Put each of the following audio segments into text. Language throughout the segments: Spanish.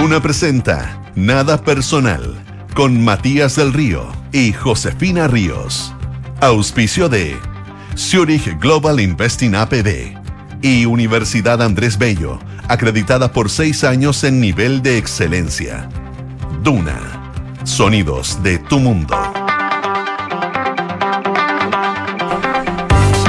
Duna presenta Nada Personal con Matías del Río y Josefina Ríos. Auspicio de Zurich Global Investing APB y Universidad Andrés Bello, acreditada por seis años en nivel de excelencia. Duna, sonidos de tu mundo.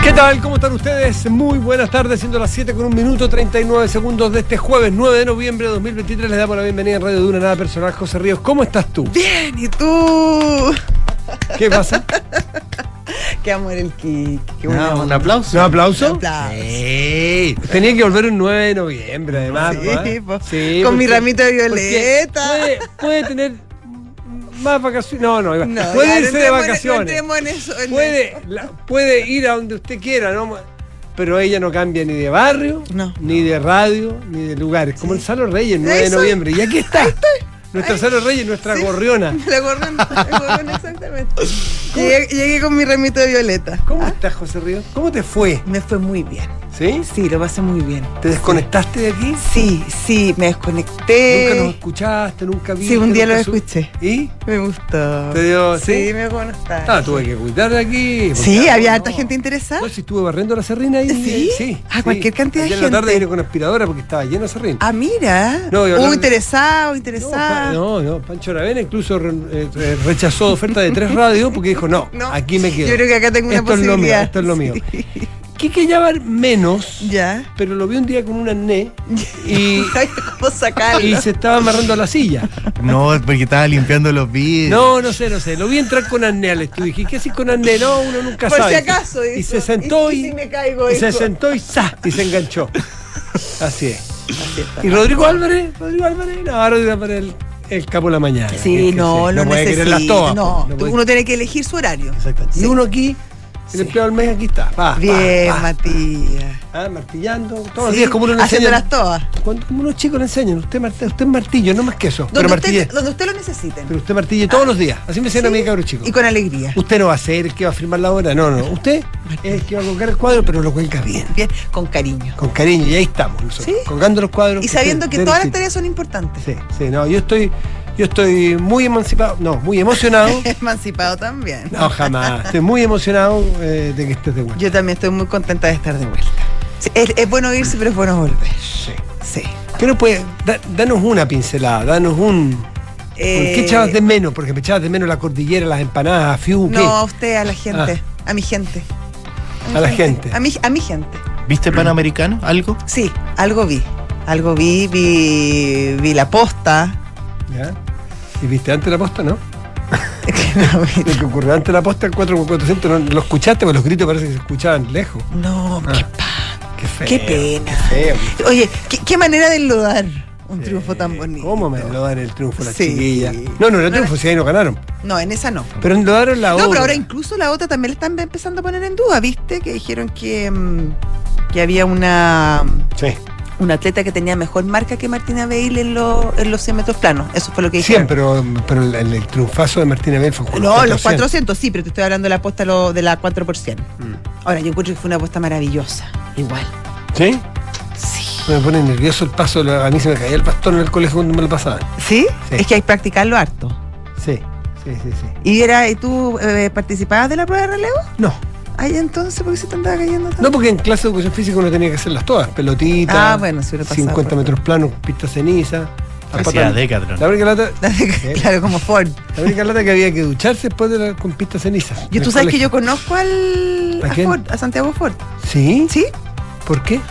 ¿Qué tal? ¿Cómo están ustedes? Muy buenas tardes, siendo las 7 con un minuto 39 segundos de este jueves 9 de noviembre de 2023. Les damos la bienvenida en Radio Duna Nada Personal. José Ríos, ¿cómo estás tú? Bien, ¿y tú? ¿Qué pasa? Qué amor el Kik. Qué No, un aplauso. ¿Un aplauso? Un aplauso. Sí. Tenía que volver un 9 de noviembre, además. Sí, ¿no? Sí, Con mi ramito de violeta. Puede, puede tener más vacaciones. No, no, No, puede irse de vacaciones. entremos en eso, en puede, la- puede ir a donde usted quiera, ¿no? Pero ella no cambia ni de barrio, No. ni de radio, ni de lugares. Como el Salo Reyes, 9 de noviembre. Y aquí está. Nuestra. Salo Reyes, nuestra Sí. gorriona. La gorrona, exactamente. Llegué, llegué con mi ramito de violeta. ¿Cómo Ah, estás, José Ríos? ¿Cómo te fue? Me fue muy bien. ¿Sí? Sí, lo pasé muy bien. ¿Te desconectaste de aquí? Sí, sí, me desconecté. Nunca nos escuchaste, nunca viste. Sí, un día lo escuché. ¿Y? Me gustó. ¿Te dio- Sí, sí? me dejó nostalgia. Ah, tuve que cuidar de aquí. Sí, había no, harta gente interesada. No, si estuve barriendo la serrina ahí. ¿Sí? Sí. Ah, cualquier cantidad de Ayer en la tarde gente. vine con aspiradora porque estaba lleno de serrín. Ah, mira. No, y Hubo hablando- interesado, No, no, no, Pancho Aravena incluso re- eh, rechazó oferta de tres radios porque dijo, no, No, aquí me quedo. Yo creo que acá tengo una esto es lo mío, posibilidad. esto es lo mío. Sí. Quique Yabar menos, Ya. pero lo vi un día con un arnés y, y se estaba amarrando a la silla. No, porque estaba limpiando los vidrios. No, no sé, no sé. Lo vi entrar con arnés al estudio. Dije, ¿qué haces con arnés? No, uno nunca Por sabe. si acaso. Y se sentó y, y, si me caigo, y se sentó y ¡za! y se enganchó. Así es. Así está. ¿Y Rodrigo Álvarez? Rodrigo Álvarez, no, Rodrigo Álvarez el, el capo de la mañana. Sí, no, sí, lo puede querer las todas, no, no puede- uno tiene que elegir su horario. Exactamente. Sí. Y uno aquí, el empleado del mes, aquí está. Va, Bien, va. Matías. Ah, martillando, todos los días como uno le enseña. Haciéndolas todas. Cuando como unos chicos le enseñan, usted, usted martillo, no más que eso. Pero Donde martille. usted, donde usted lo necesite. Pero usted martille todos los días. Así me enseñan a mí, cabrón chico. Y con alegría. Usted no va a ser el que va a firmar la obra, no, no. Usted es el que va a colgar el cuadro, pero lo cuelga bien. Bien, con cariño. Con cariño, y ahí estamos nosotros, Sí. colgando los cuadros. Y sabiendo que todas las tareas son importantes. Sí, sí, no, yo estoy, yo estoy muy emancipado, no, muy emocionado. Emancipado también. No, jamás. Estoy muy emocionado eh, de que estés de vuelta. Yo también estoy muy contenta de estar de vuelta. Sí, es, es bueno irse, pero es bueno volver. Sí. Sí. ¿Qué nos puede? da- danos una pincelada, danos un. ¿Por qué Eh, echabas de menos? Porque me echabas de menos la cordillera, las empanadas, a Fiu, ¿qué? No, a usted, a la gente. A mi gente. mi A la gente. A mi, a mi gente. ¿Viste Panamericano? ¿Algo? Sí, algo vi. Algo vi, vi, vi la posta. ¿Ya? ¿Y viste antes la posta, no? No, Lo que ocurrió antes la posta, el 4400, ¿no? ¿lo escuchaste? Porque los gritos parece que se escuchaban lejos. no, Ah. qué, pa- Qué feo. qué pena. Feo. Oye, ¿qué, qué manera de enlodar un Sí. triunfo tan bonito. ¿Cómo me enlodaron el triunfo las Sí. chiquillas? No, no era No, triunfo, si ahí no ganaron. No, en esa no. Pero enlodaron la No, otra. pero ahora incluso la otra también la están empezando a poner en duda, ¿viste? Que dijeron que, mm, que había una, Sí, una atleta que tenía mejor marca que Martina Bale en, los en los 100 metros planos. Eso fue lo que dijeron. siempre, pero, pero el, el triunfazo de Martina Bell fue con No, los 400 sí, pero te estoy hablando de la apuesta lo- de la 4 por 100. Mm. Ahora, yo encuentro que fue una apuesta maravillosa. Igual. ¿Sí? Sí. Me pone nervioso el paso, la- a mí se me caía el pastón en el colegio cuando me lo pasaban. ¿Sí? Sí. Es que hay que practicarlo harto. Sí, sí, sí, sí. ¿Y, era, ¿y tú eh, participabas de la prueba de relevo? No, Ay, entonces, ¿por qué se te andaba cayendo tanto? no porque en clase de educación física uno tenía que hacerlas todas. Pelotitas, Ah, bueno, si hubiera pasado 50 por- metros planos, pista ceniza. Hacía. Decathlon. La única lata, claro, como Ford. la única lata que había que ducharse después de la, con pista ceniza. Yo, En tú sabes que yo conozco al, ¿A a? Ford, a Santiago Ford. ¿Sí? ¿Sí? ¿Por qué?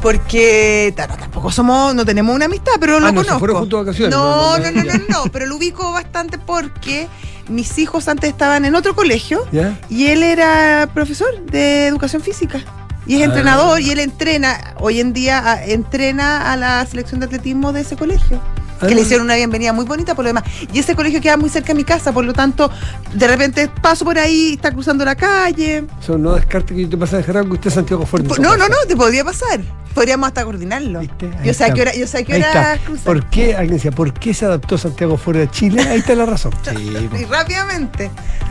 Porque tampoco somos, no tenemos una amistad, pero lo Ah, no, se conozco. fueron juntos de vacaciones. No, no, no, no, no, pero lo ubico bastante porque mis hijos antes estaban en otro colegio ¿Ya? y él era profesor de educación física. Y es Ah. entrenador y él entrena, hoy en día a- entrena a la selección de atletismo de ese colegio. Ah. Que le hicieron una bienvenida muy bonita por lo demás. Y ese colegio queda muy cerca de mi casa, por lo tanto, de repente paso por ahí, está cruzando la calle. Eso no descarte que yo te pase a dejar algo que usted es Santiago Fuerte. No, no, no, te podría pasar. Podríamos hasta coordinarlo. Yo sé a qué hora, yo sé a qué hora. ¿Por qué? Alguien decía, ¿por qué se adaptó Santiago fuera de Chile? Ahí está la razón. Sí, Y rápidamente.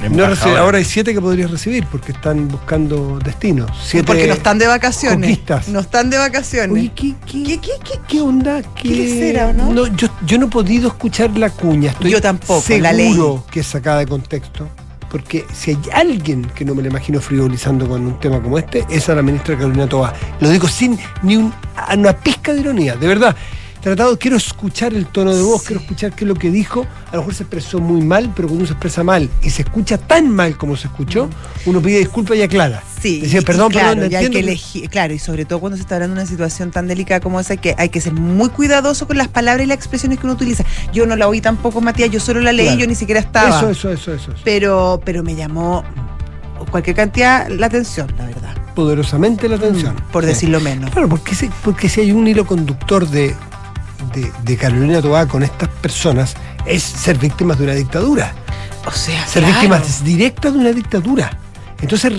No recibe- ahora hay siete que podrías recibir porque están buscando destinos. Siete Porque no están de vacaciones. conquistas. No están de vacaciones. Oye, ¿qué, qué, ¿Qué, qué, qué? qué onda? ¿Qué, lesera, ¿o no? yo, yo no he podido escuchar la cuña. Estoy Yo tampoco, seguro la leí. que es sacada de contexto. Porque si hay alguien que no me lo imagino frivolizando con un tema como este, es a la ministra Carolina Toa. Lo digo sin ni un- una pizca de ironía, de verdad. Tratado, quiero escuchar el tono de voz, Sí. quiero escuchar qué es lo que dijo. A lo mejor se expresó muy mal, pero cuando uno se expresa mal y se escucha tan mal como se escuchó, uno pide disculpas y aclara. Sí, Decía, perdón, y claro, perdón, entiendo elegir, claro, y sobre todo cuando se está hablando de una situación tan delicada como esa, que hay que ser muy cuidadoso con las palabras y las expresiones que uno utiliza. Yo no la oí tampoco, Matías, yo solo la leí, Claro. yo ni siquiera estaba. Eso, eso, eso, eso. eso. Pero, pero me llamó cualquier cantidad la atención, la verdad. Poderosamente la atención. Por decirlo menos. Claro, porque si, porque si hay un hilo conductor de, de, de Carolina Toá con estas personas, es ser víctimas de una dictadura. O sea, Ser claro. víctimas directas de una dictadura. Entonces,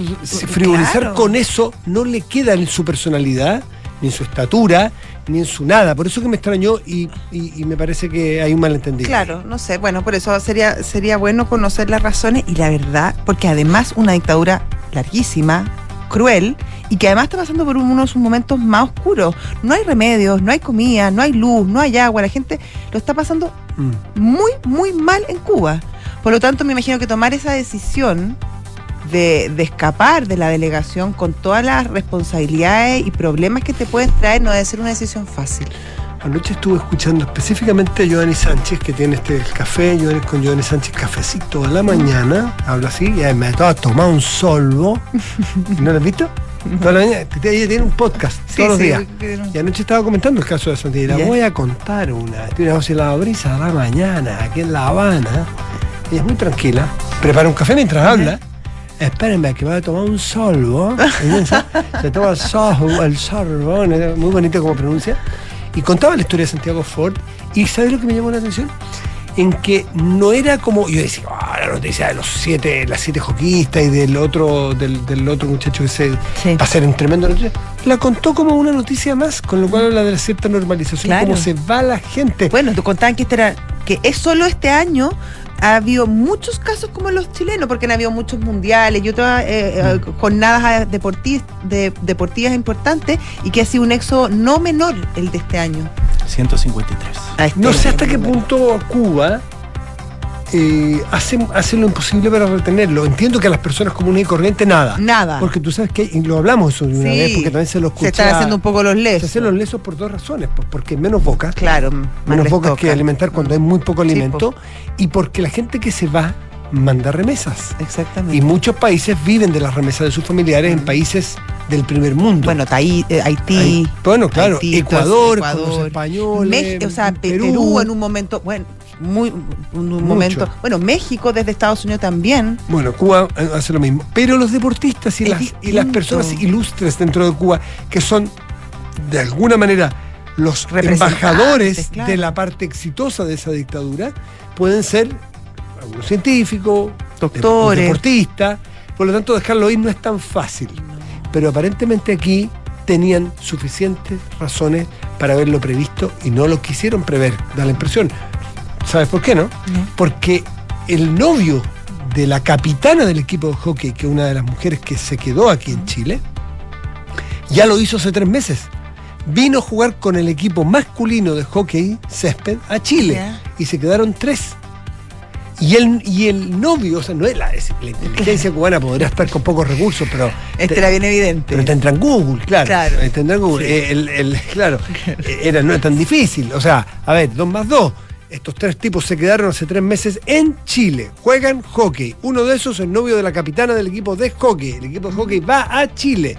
frivolizar claro. con eso no le queda en su personalidad, ni en su estatura, ni en su nada. Por eso que me extrañó y, y- y me parece que hay un malentendido. Claro, no sé. Bueno, por eso sería, sería bueno conocer las razones y la verdad, porque además una dictadura larguísima, cruel, y que además está pasando por uno de sus momentos más oscuros. No hay remedios, no hay comida, no hay luz, no hay agua. La gente lo está pasando Mm. muy, muy mal en Cuba. Por lo tanto, me imagino que tomar esa decisión de, de escapar de la delegación con todas las responsabilidades y problemas que te pueden traer no debe ser una decisión fácil. Anoche estuve escuchando específicamente a Giovanni Sánchez, que tiene este el café, Giovanni con Giovanni Sánchez cafecito a la mañana, habla así, y me estaba tomando un solvo. ¿No lo has visto? Toda la mañana, ella tiene un podcast todos los días. Y anoche estaba comentando el caso de Santiago. Ya. Voy a contar una. Tiene una voz en la brisa a la mañana, aquí en La Habana. Ella es muy tranquila. Prepara un café mientras habla. Espérenme que voy a tomar un solvo. Se toma el sorbo, el sorbo, muy bonito como pronuncia. Y contaba la historia de Santiago Ford. ¿Y sabes lo que me llamó la atención? En que no era como. Yo decía, "Ah, la noticia de los siete, las siete joquistas y del otro, del, del otro muchacho que se Sí. va a ser un tremendo noticia. La contó como una noticia más, con lo cual habla de la cierta normalización, Claro. cómo se va la gente. Bueno, te contaban que este era, que es solo este año ha habido muchos casos como los chilenos, porque han habido muchos mundiales y otras eh, eh, jornadas deportivas, de, deportivas importantes, y que ha sido un éxodo no menor el de este año. 153. A este no sé hasta qué punto Cuba eh, hace, hace lo imposible para retenerlo. Entiendo que a las personas comunes y corrientes nada. Nada. Porque tú sabes que, y lo hablamos eso de una Sí. vez, porque también se lo escucha. Se están haciendo un poco los Se lesos. hacen los lesos por dos razones. pues, porque menos bocas. Claro, menos bocas toca. que alimentar cuando hay muy poco Sí, alimento. y porque la gente que se va manda remesas. Exactamente. Y muchos países viven de las remesas de sus familiares en países del primer mundo. bueno, eh, Haití. Bueno, claro, Haití, Ecuador, entonces, con los Ecuador, españoles, o sea, Pe- Perú, Perú. en un momento, bueno, muy un Mucho. momento, bueno, México desde Estados Unidos también. Bueno, Cuba eh, hace lo mismo. Pero los deportistas y, Es las, y las personas ilustres dentro de Cuba, que son de alguna manera los embajadores claro. de la parte exitosa de esa dictadura, pueden ser algunos científicos, Doctores. dep- deportistas. Por lo tanto, dejarlo ir no es tan fácil. Pero aparentemente aquí tenían suficientes razones para haberlo previsto y no lo quisieron prever, da la impresión. ¿Sabes por qué no? Porque el novio de la capitana del equipo de hockey, que es una de las mujeres que se quedó aquí en Chile, ya lo hizo hace tres meses. Vino a jugar con el equipo masculino de hockey césped a Chile y se quedaron tres. Y el, y el novio, o sea, no es la, es- la inteligencia cubana podría estar con pocos recursos, pero Este te- era bien evidente. pero tendrán Google, claro. Claro. Google. El- el- claro. Era, no es tan difícil. O sea, a ver, dos más dos. Estos tres tipos se quedaron hace tres meses en Chile. Juegan hockey. Uno de esos es el novio de la capitana del equipo de hockey. El equipo de hockey va a Chile.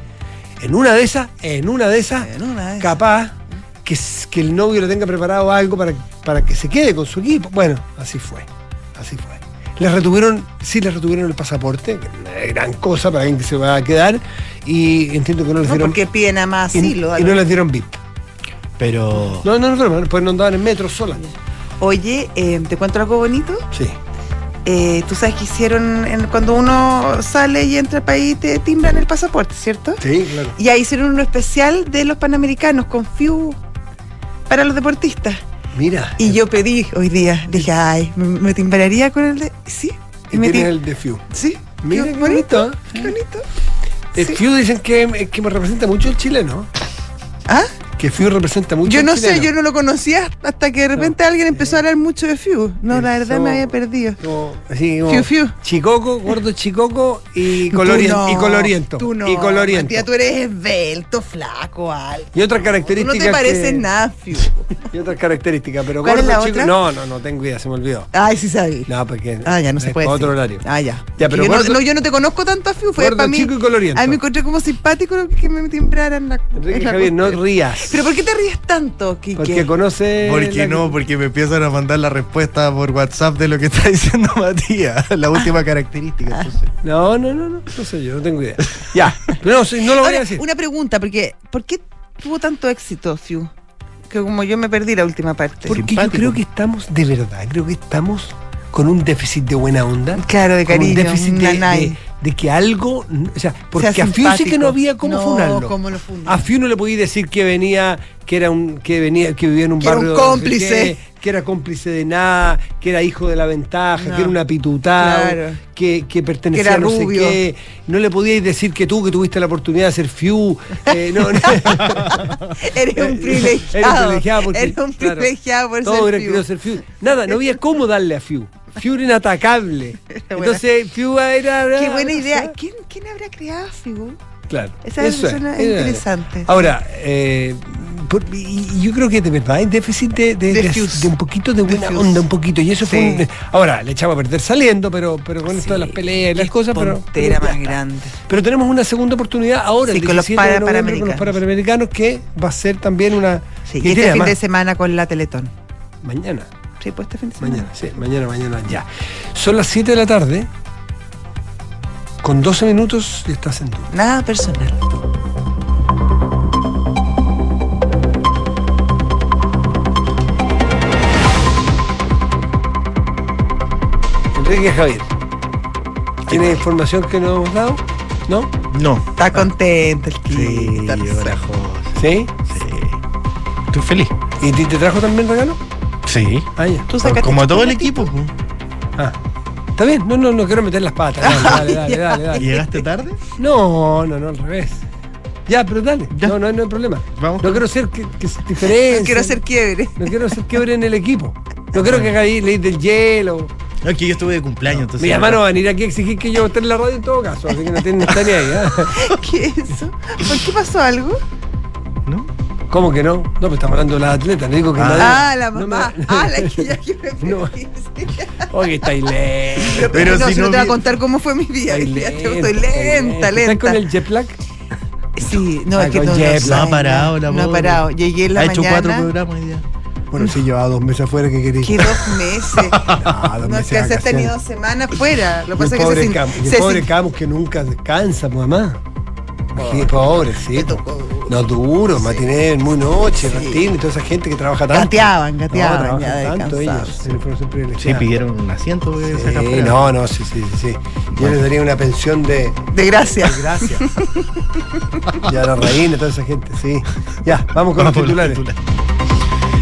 En una de esas, en una de esas, En una de esas. capaz que, que el novio le tenga preparado algo para, para que se quede con su equipo. Bueno, así fue. Así fue. Les retuvieron, sí les retuvieron el pasaporte, que no es gran cosa para alguien que se va a quedar, y entiendo que no les No, dieron porque piden nada más y, asilo. y no les dieron VIP. Pero. No, no, no, no, pues no andaban en metro sola. Oye, eh, ¿te cuento algo bonito? Sí. eh, tú sabes que hicieron, en- cuando uno sale y entra al país, te timbran el pasaporte, ¿cierto? Sí, claro. Y ahí hicieron uno especial de los panamericanos con FIU para los deportistas. Mira. Y yo pedí hoy día, dije, ay, me, me timbraría con el de. Sí, Y me tienes tim- el de Fiu. Sí, Mira qué bonito. Qué bonito. El Sí. Fiu dicen que, que me representa mucho el chileno. ¿Ah? Que Fiu representa mucho Yo no sé, yo no lo conocía hasta que de repente alguien empezó a hablar mucho de FIU. No, la verdad me había perdido. Como, así como Fiu, fiu. Chicoco, gordo chicoco y, Tú colorien- no, y coloriento. Tú no. Y coloriento. Matías, tú eres esbelto, flaco, alto. Y otra característica. no te pareces que- nada, Fiu. Y otra característica, pero ¿Cuál es gordo la chico. otra? No, no, no tengo idea, se me olvidó. Ay, sí sabía. No, porque. Ah, ya no se puede. otro decir. horario. Ah, ya. Ya, pero yo, no, gordo- no, yo no te conozco tanto a Fiu, fue Gordo, para mí. chico y coloriento. A mí me encontré como simpático que me timbraran la. Enrique Javier, no rías. ¿Pero por qué te ríes tanto, Kike? Porque conoce. ¿Por qué la- no? Porque me empiezan a mandar la respuesta por WhatsApp de lo que está diciendo Matías. La última característica. entonces. No, no, no, no. No sé yo, no tengo idea. Ya. No, sí, no lo voy a decir. una pregunta, porque ¿por qué tuvo tanto éxito, Fiu? Que como yo me perdí la última parte. Porque yo creo que estamos, de verdad, creo que estamos con un déficit de buena onda. Claro, de con cariño, un déficit de, de- de que algo. O sea, porque Sea a Fiu sí que no había cómo No, funarlo. cómo lo. A Fiu no le podía decir que venía, que era un, que venía, que vivía en un Que era un barrio. no sé cómplice. qué, que era cómplice de nada, que era hijo de la ventaja, No. que era un apitutado, Claro. que, que pertenecía Que era a no rubio. sé qué. No le podíais decir que tú, que tuviste la oportunidad de ser Fiu. eh, no, no. Eres un privilegiado. Era un privilegiado porque, Eres un claro, privilegiado por ser Fiu. querido ser Fiu. Nada, no había cómo darle a Fiu. Fiu era inatacable. Entonces, Fiu era. Qué buena idea. ¿Quién, quién habrá creado Fiu? Claro. Esa eso suena es, interesante. Ahora, eh, por- y- yo creo que de verdad hay déficit de, de, De de- de un poquito de buena Fius. onda, un poquito. Y eso fue Sí. un- Ahora, le echamos a perder saliendo, pero, pero con esto de las peleas y las cosas, pero. pero más grande. Pero tenemos una segunda oportunidad ahora, Sí, el con los 17 de para- con los Paraamericanos. Que va a ser también una. Sí, y este fin de además- semana con la Teletón. Mañana. Sí, pues este fin de semana. Mañana, sí, mañana, mañana, ya. Son las 7 de la tarde. Con 12 minutos y estás en duda. Nada personal. Enrique Javier. ¿Tiene información que no hemos dado? ¿No? No. Está contento el Kike. Sí. ¿Sí? José. Sí. Estoy feliz. ¿Y te trajo también regalo? Sí. Ah, ya. Tú sacaste Como a todo el equipo. pues. Ah. Está bien, no, no, no quiero meter las patas. Dale, dale, dale, dale, dale. ¿Llegaste tarde? No, no, no, al revés. Ya, pero dale. Ya. No, no, no hay problema. Vamos. No quiero ser que, que se. No quiero hacer quiebre. No quiero ser quiebre en el equipo. No quiero que haga ahí ley del hielo. No, es que yo estuve de cumpleaños, entonces. Mi hermano va a venir aquí a exigir que yo esté en la radio en todo caso, así que no tiene no está ni ahí. ¿eh? ¿Qué es eso? ¿Por qué pasó algo? ¿No? ¿Cómo que no? No, pues estamos hablando de las atletas, no digo que Ah. nadie- Ah, la no me- mamá. Ah, la que ya que me No. Oye, estáis lento. Pero, Pero no, si si no no te voy a contar cómo fue mi lento, Estoy lenta, ¿Estás lenta. con el jet lag? Sí, no, Ah, es que con no, no, jet No ha no, parado la No ha parado. Llegué en la Ha hecho mañana. cuatro programas hoy día. Bueno, sí, llevaba dos meses afuera que quería. Que dos meses. Ah, dos no, meses que de has tenido semanas fuera. Lo que pasa es que se, Camus, se pobre sin- Camus que nunca descansa, mamá. Sí, pobre, sí. Le tocó. No, duro, Sí. matiné, muy noche, Sí. Martín y toda esa gente que trabaja tanto. Gateaban, No, gateaban, trabajan ya tanto ellos. Sí, pidieron un asiento. güey, Sí, no, no, sí, sí, sí. sí. Yo les daría una pensión de, De gracia. de gracia. ya la reina, toda esa gente, sí. Ya, vamos con Vamos los con los titulares.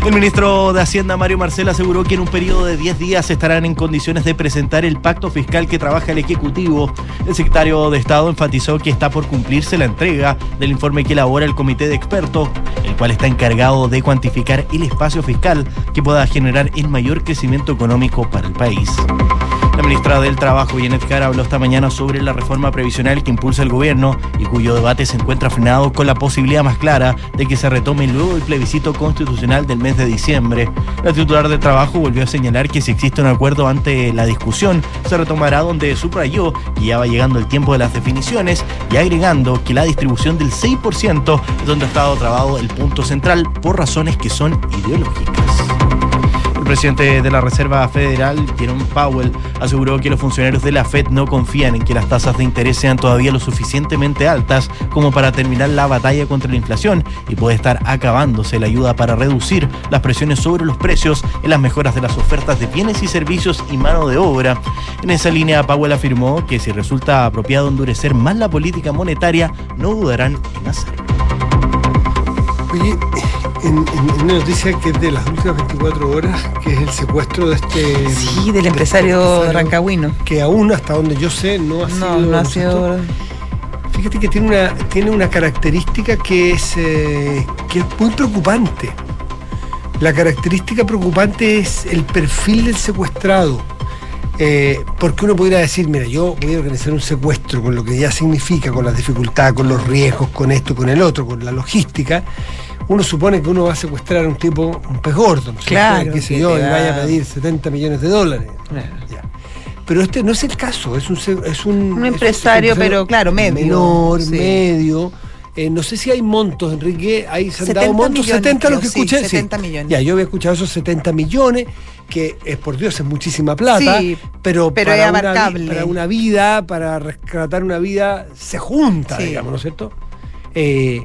El ministro de Hacienda, Mario Marcel, aseguró que en un periodo de 10 días estarán en condiciones de presentar el pacto fiscal que trabaja el Ejecutivo. El secretario de Estado enfatizó que está por cumplirse la entrega del informe que elabora el comité de expertos, el cual está encargado de cuantificar el espacio fiscal que pueda generar el mayor crecimiento económico para el país. Ministra del Trabajo, Janet Jara, habló esta mañana sobre la reforma previsional que impulsa el gobierno y cuyo debate se encuentra frenado con la posibilidad más clara de que se retome luego del plebiscito constitucional del mes de diciembre. La titular del Trabajo volvió a señalar que si existe un acuerdo ante la discusión, se retomará donde subrayó que ya va llegando el tiempo de las definiciones y agregando que la distribución del 6% es donde ha estado trabado el punto central por razones que son ideológicas. El presidente de la Reserva Federal, Jerome Powell, aseguró que los funcionarios de la Fed no confían en que las tasas de interés sean todavía lo suficientemente altas como para terminar la batalla contra la inflación y puede estar acabándose la ayuda para reducir las presiones sobre los precios en las mejoras de las ofertas de bienes y servicios y mano de obra. En esa línea, Powell afirmó que si resulta apropiado endurecer más la política monetaria, no dudarán en hacerlo. En, una noticia que es de las últimas 24 horas, que es el secuestro de este. Sí, de del este empresario rancagüino. Que aún, hasta donde yo sé, no ha No, sido. no ha sido. Fíjate que tiene una, tiene una característica que es, eh, que es muy preocupante. La característica preocupante es el perfil del secuestrado. Eh, porque uno podría decir, mira, yo voy a organizar un secuestro con lo que ya significa, con las dificultades, con los riesgos, con esto, con el otro, con la logística. Uno supone que uno va a secuestrar a un tipo, un pez gordo, ¿no? Claro, qué sé que yo, y vaya a pedir 70 millones de dólares. Ya. Pero este no es el caso, es un, es un, Un es empresario, pero claro, medio. Menor, Sí. medio. Eh, no sé si hay montos, Enrique. Hay, se han 70 dado montos, millones, 70 los que creo, sí, escuché. sí. 70 millones. Ya, yo había escuchado esos 70 millones, que es por Dios, es muchísima plata. Sí, pero, pero para, una, para una vida, para rescatar una vida, se junta, Sí. digamos, ¿no es cierto? Eh,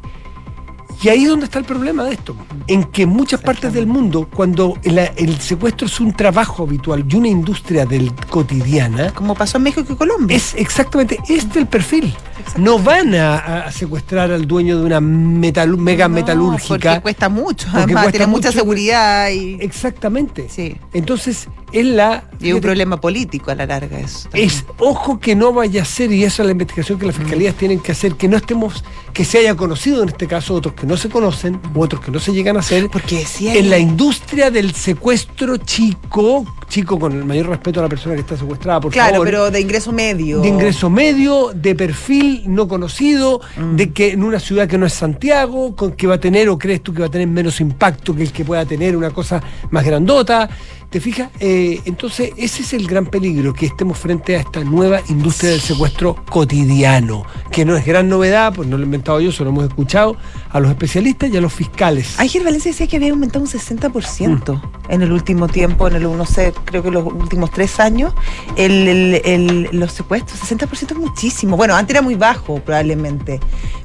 y ahí es donde está el problema de esto, en que en muchas partes del mundo, cuando el, el secuestro es un trabajo habitual y una industria del cotidiana, Como pasó en México y Colombia. es exactamente este el perfil. No van a, a secuestrar al dueño de una metal- mega No, metalúrgica. Porque cuesta mucho, Porque además, cuesta tiene mucha seguridad y. Exactamente. Sí. Entonces, es la. Y un problema político a la larga eso. también. Es, ojo que no vaya a ser, y esa es la investigación que las fiscalías tienen que hacer, que no estemos, que se haya conocido en este caso, otros que no se conocen, u otros que no se llegan a hacer, Porque si hay- en la industria del secuestro chico, chico con el mayor respeto a la persona que está secuestrada, por Claro, favor. pero de ingreso medio. de ingreso medio, de perfil no conocido, Mm. de que en una ciudad que no es Santiago, con que va a tener o crees tú que va a tener menos impacto que el que pueda tener una cosa más grandota. ¿Te fijas? Eh, entonces, ese es el gran peligro, que estemos frente a esta nueva industria del secuestro cotidiano, que no es gran novedad, pues no lo he inventado yo, solo hemos escuchado a los especialistas y a los fiscales. Ángel Valencia decía que había aumentado un 60% Mm. en el último tiempo, en el, no sé, creo que los últimos tres años, el, el- el- los secuestros. 60% es muchísimo. Bueno, antes era muy bajo, probablemente.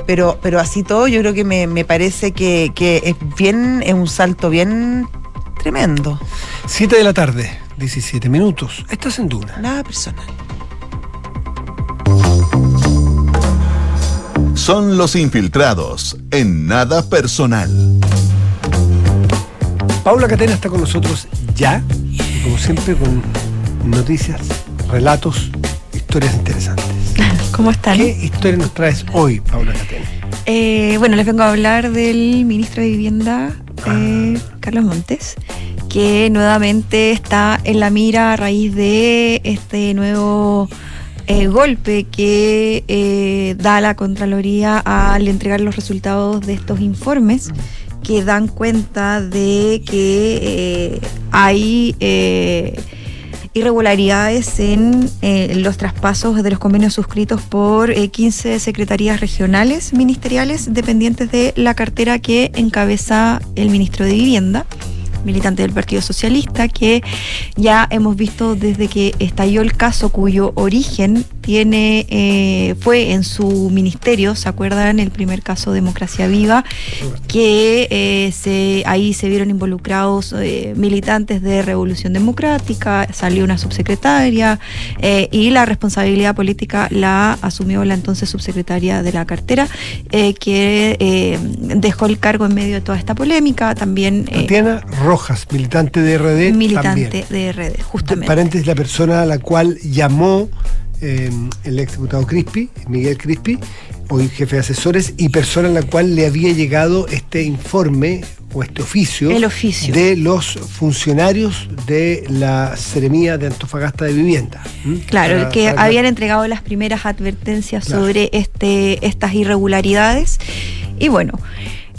Pero, pero así todo, yo creo que me, me parece que, que es bien, es un salto bien tremendo. 7 de la tarde, 17 minutos. Estás en Duna. Nada personal. Son los infiltrados en nada personal. Paula Catena está con nosotros ya, y como siempre, con noticias, relatos, historias interesantes. ¿Cómo están? ¿Qué historia nos traes hoy, Paula Catena? Eh, bueno, les vengo a hablar del ministro de Vivienda, Carlos Montes, que nuevamente está en la mira a raíz de este nuevo eh, golpe que eh, da la Contraloría al entregar los resultados de estos informes que dan cuenta de que eh, hay irregularidades en eh, los traspasos de los convenios suscritos por eh, 15 secretarías regionales ministeriales dependientes de la cartera que encabeza el ministro de Vivienda militante del Partido Socialista, que ya hemos visto desde que estalló el caso cuyo origen tiene eh, fue en su ministerio, ¿se acuerdan? El primer caso Democracia Viva, que eh, se, ahí se vieron involucrados eh, militantes de Revolución Democrática, salió una subsecretaria eh, y la responsabilidad política la asumió la entonces subsecretaria de la cartera, que dejó el cargo en medio de toda esta polémica, también Tatiana Rojas, militante de RD. militante también. de RD, justamente. Paréntesis, la persona a la cual llamó eh, el ex diputado Crispi, Miguel Crispi, hoy jefe de asesores, y persona a la cual le había llegado este informe o este oficio, El oficio. de los funcionarios de la Seremía de Antofagasta de Vivienda. Claro, Para- que para- habían entregado las primeras advertencias Claro. sobre este, estas irregularidades. Y bueno,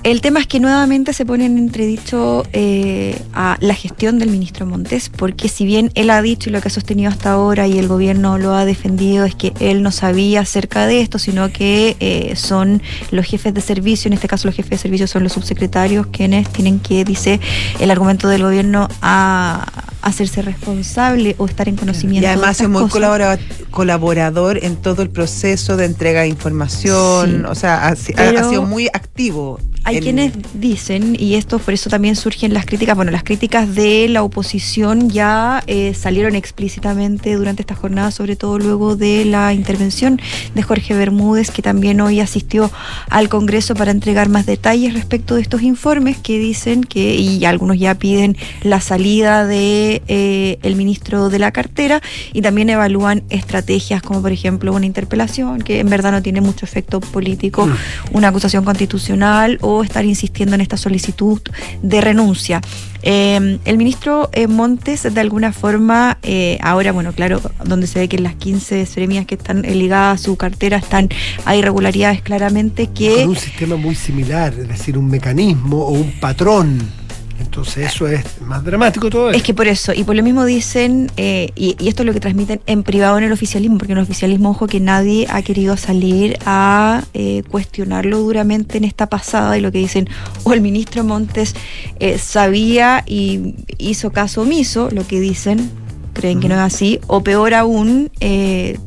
el tema es que nuevamente se pone en entredicho eh, a la gestión del ministro Montes, porque si bien él ha dicho y lo que ha sostenido hasta ahora y el gobierno lo ha defendido es que él no sabía acerca de esto, sino que eh, son los jefes de servicio, en este caso los jefes de servicio son los subsecretarios quienes tienen que, dice el argumento del gobierno, a hacerse responsable o estar en conocimiento Y además de es muy cosas. colabora- colaborador en todo el proceso de entrega de información. Sí. O sea, ha sido muy activo. Hay en- quienes dicen, y esto por eso también surgen las críticas, bueno, las críticas de la oposición ya eh, salieron explícitamente durante esta jornada, sobre todo luego de la intervención de Jorge Bermúdez, que también hoy asistió al Congreso para entregar más detalles respecto de estos informes que dicen que, y algunos ya piden la salida de eh, el ministro de la cartera y también evalúan estrategias como por ejemplo una interpelación que en verdad no tiene mucho efecto político, una acusación constitucional o estar insistiendo en esta solicitud de renuncia. Eh, el ministro eh, Montes, de alguna forma, eh, ahora, bueno, claro, donde se ve que en las 15 seremías que están eh, ligadas a su cartera están, hay irregularidades claramente que... Con un sistema muy similar, es decir, un mecanismo o un patrón. Entonces eso es más dramático todo Es que por eso, y por lo mismo dicen, eh, y, y esto es lo que transmiten en privado en el oficialismo, porque en el oficialismo, ojo, que nadie ha querido salir a eh, cuestionarlo duramente en esta pasada, y lo que dicen, o el ministro Montes eh, sabía y hizo caso omiso, lo que dicen, creen que no es así, o peor aún, eh,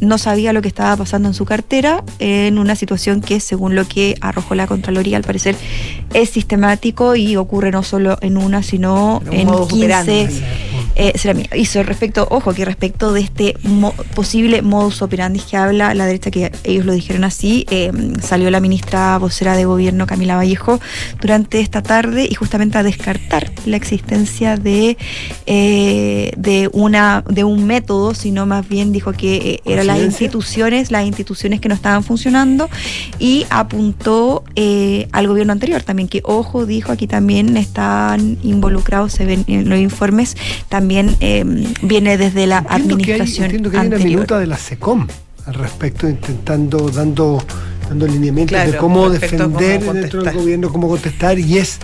no sabía lo que estaba pasando en su cartera en una situación que, según lo que arrojó la Contraloría, al parecer es sistemático y ocurre no solo en una, sino Un en modus 15 eh, ceramia- hizo respecto, ojo, que respecto de este mo- posible modus operandi que habla la derecha, que ellos lo dijeron así, eh, salió la ministra vocera de gobierno Camila Vallejo durante esta tarde y justamente a descartar la existencia de, eh, de, una, de un método, sino más bien dijo que eh, eran las instituciones, las instituciones que no estaban funcionando y apuntó eh, al gobierno anterior también, que ojo, dijo, aquí también están involucrados, se ven en los informes, también eh, viene desde la Entiendo que hay, administración entiendo que hay una anterior. minuta de la SECOM al respecto, intentando, dando, dando lineamientos de Claro, cómo a cómo defender dentro del gobierno, cómo contestar, y es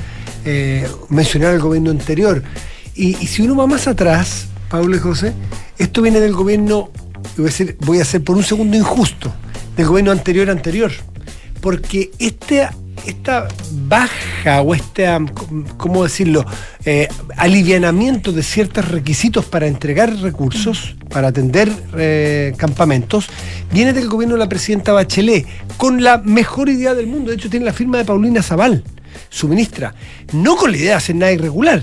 eh, mencionar al gobierno anterior. Y, y si uno va más atrás, Pablo y José, esto viene del gobierno, voy a ser, voy a ser por un segundo injusto, del gobierno anterior anterior. Porque este, esta baja o este, ¿cómo decirlo?, eh, alivianamiento de ciertos requisitos para entregar recursos, para atender eh, campamentos, viene del gobierno de la presidenta Bachelet, con la mejor idea del mundo. De hecho, tiene la firma de Paulina Zaval, su ministra. No con la idea de hacer nada irregular,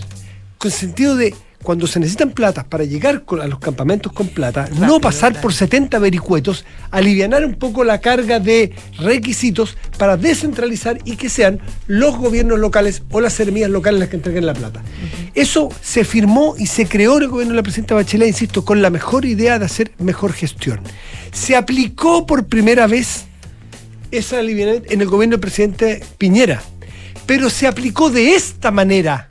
con sentido de cuando se necesitan platas para llegar a los campamentos con plata, no pasar por 70 vericuetos, alivianar un poco la carga de requisitos para descentralizar y que sean los gobiernos locales o las seremías locales las que entreguen la plata. Eso se firmó y se creó en el gobierno de la presidenta Bachelet, insisto, con la mejor idea de hacer mejor gestión. Se aplicó por primera vez esa aliviamiento en el gobierno del presidente Piñera, pero se aplicó de esta manera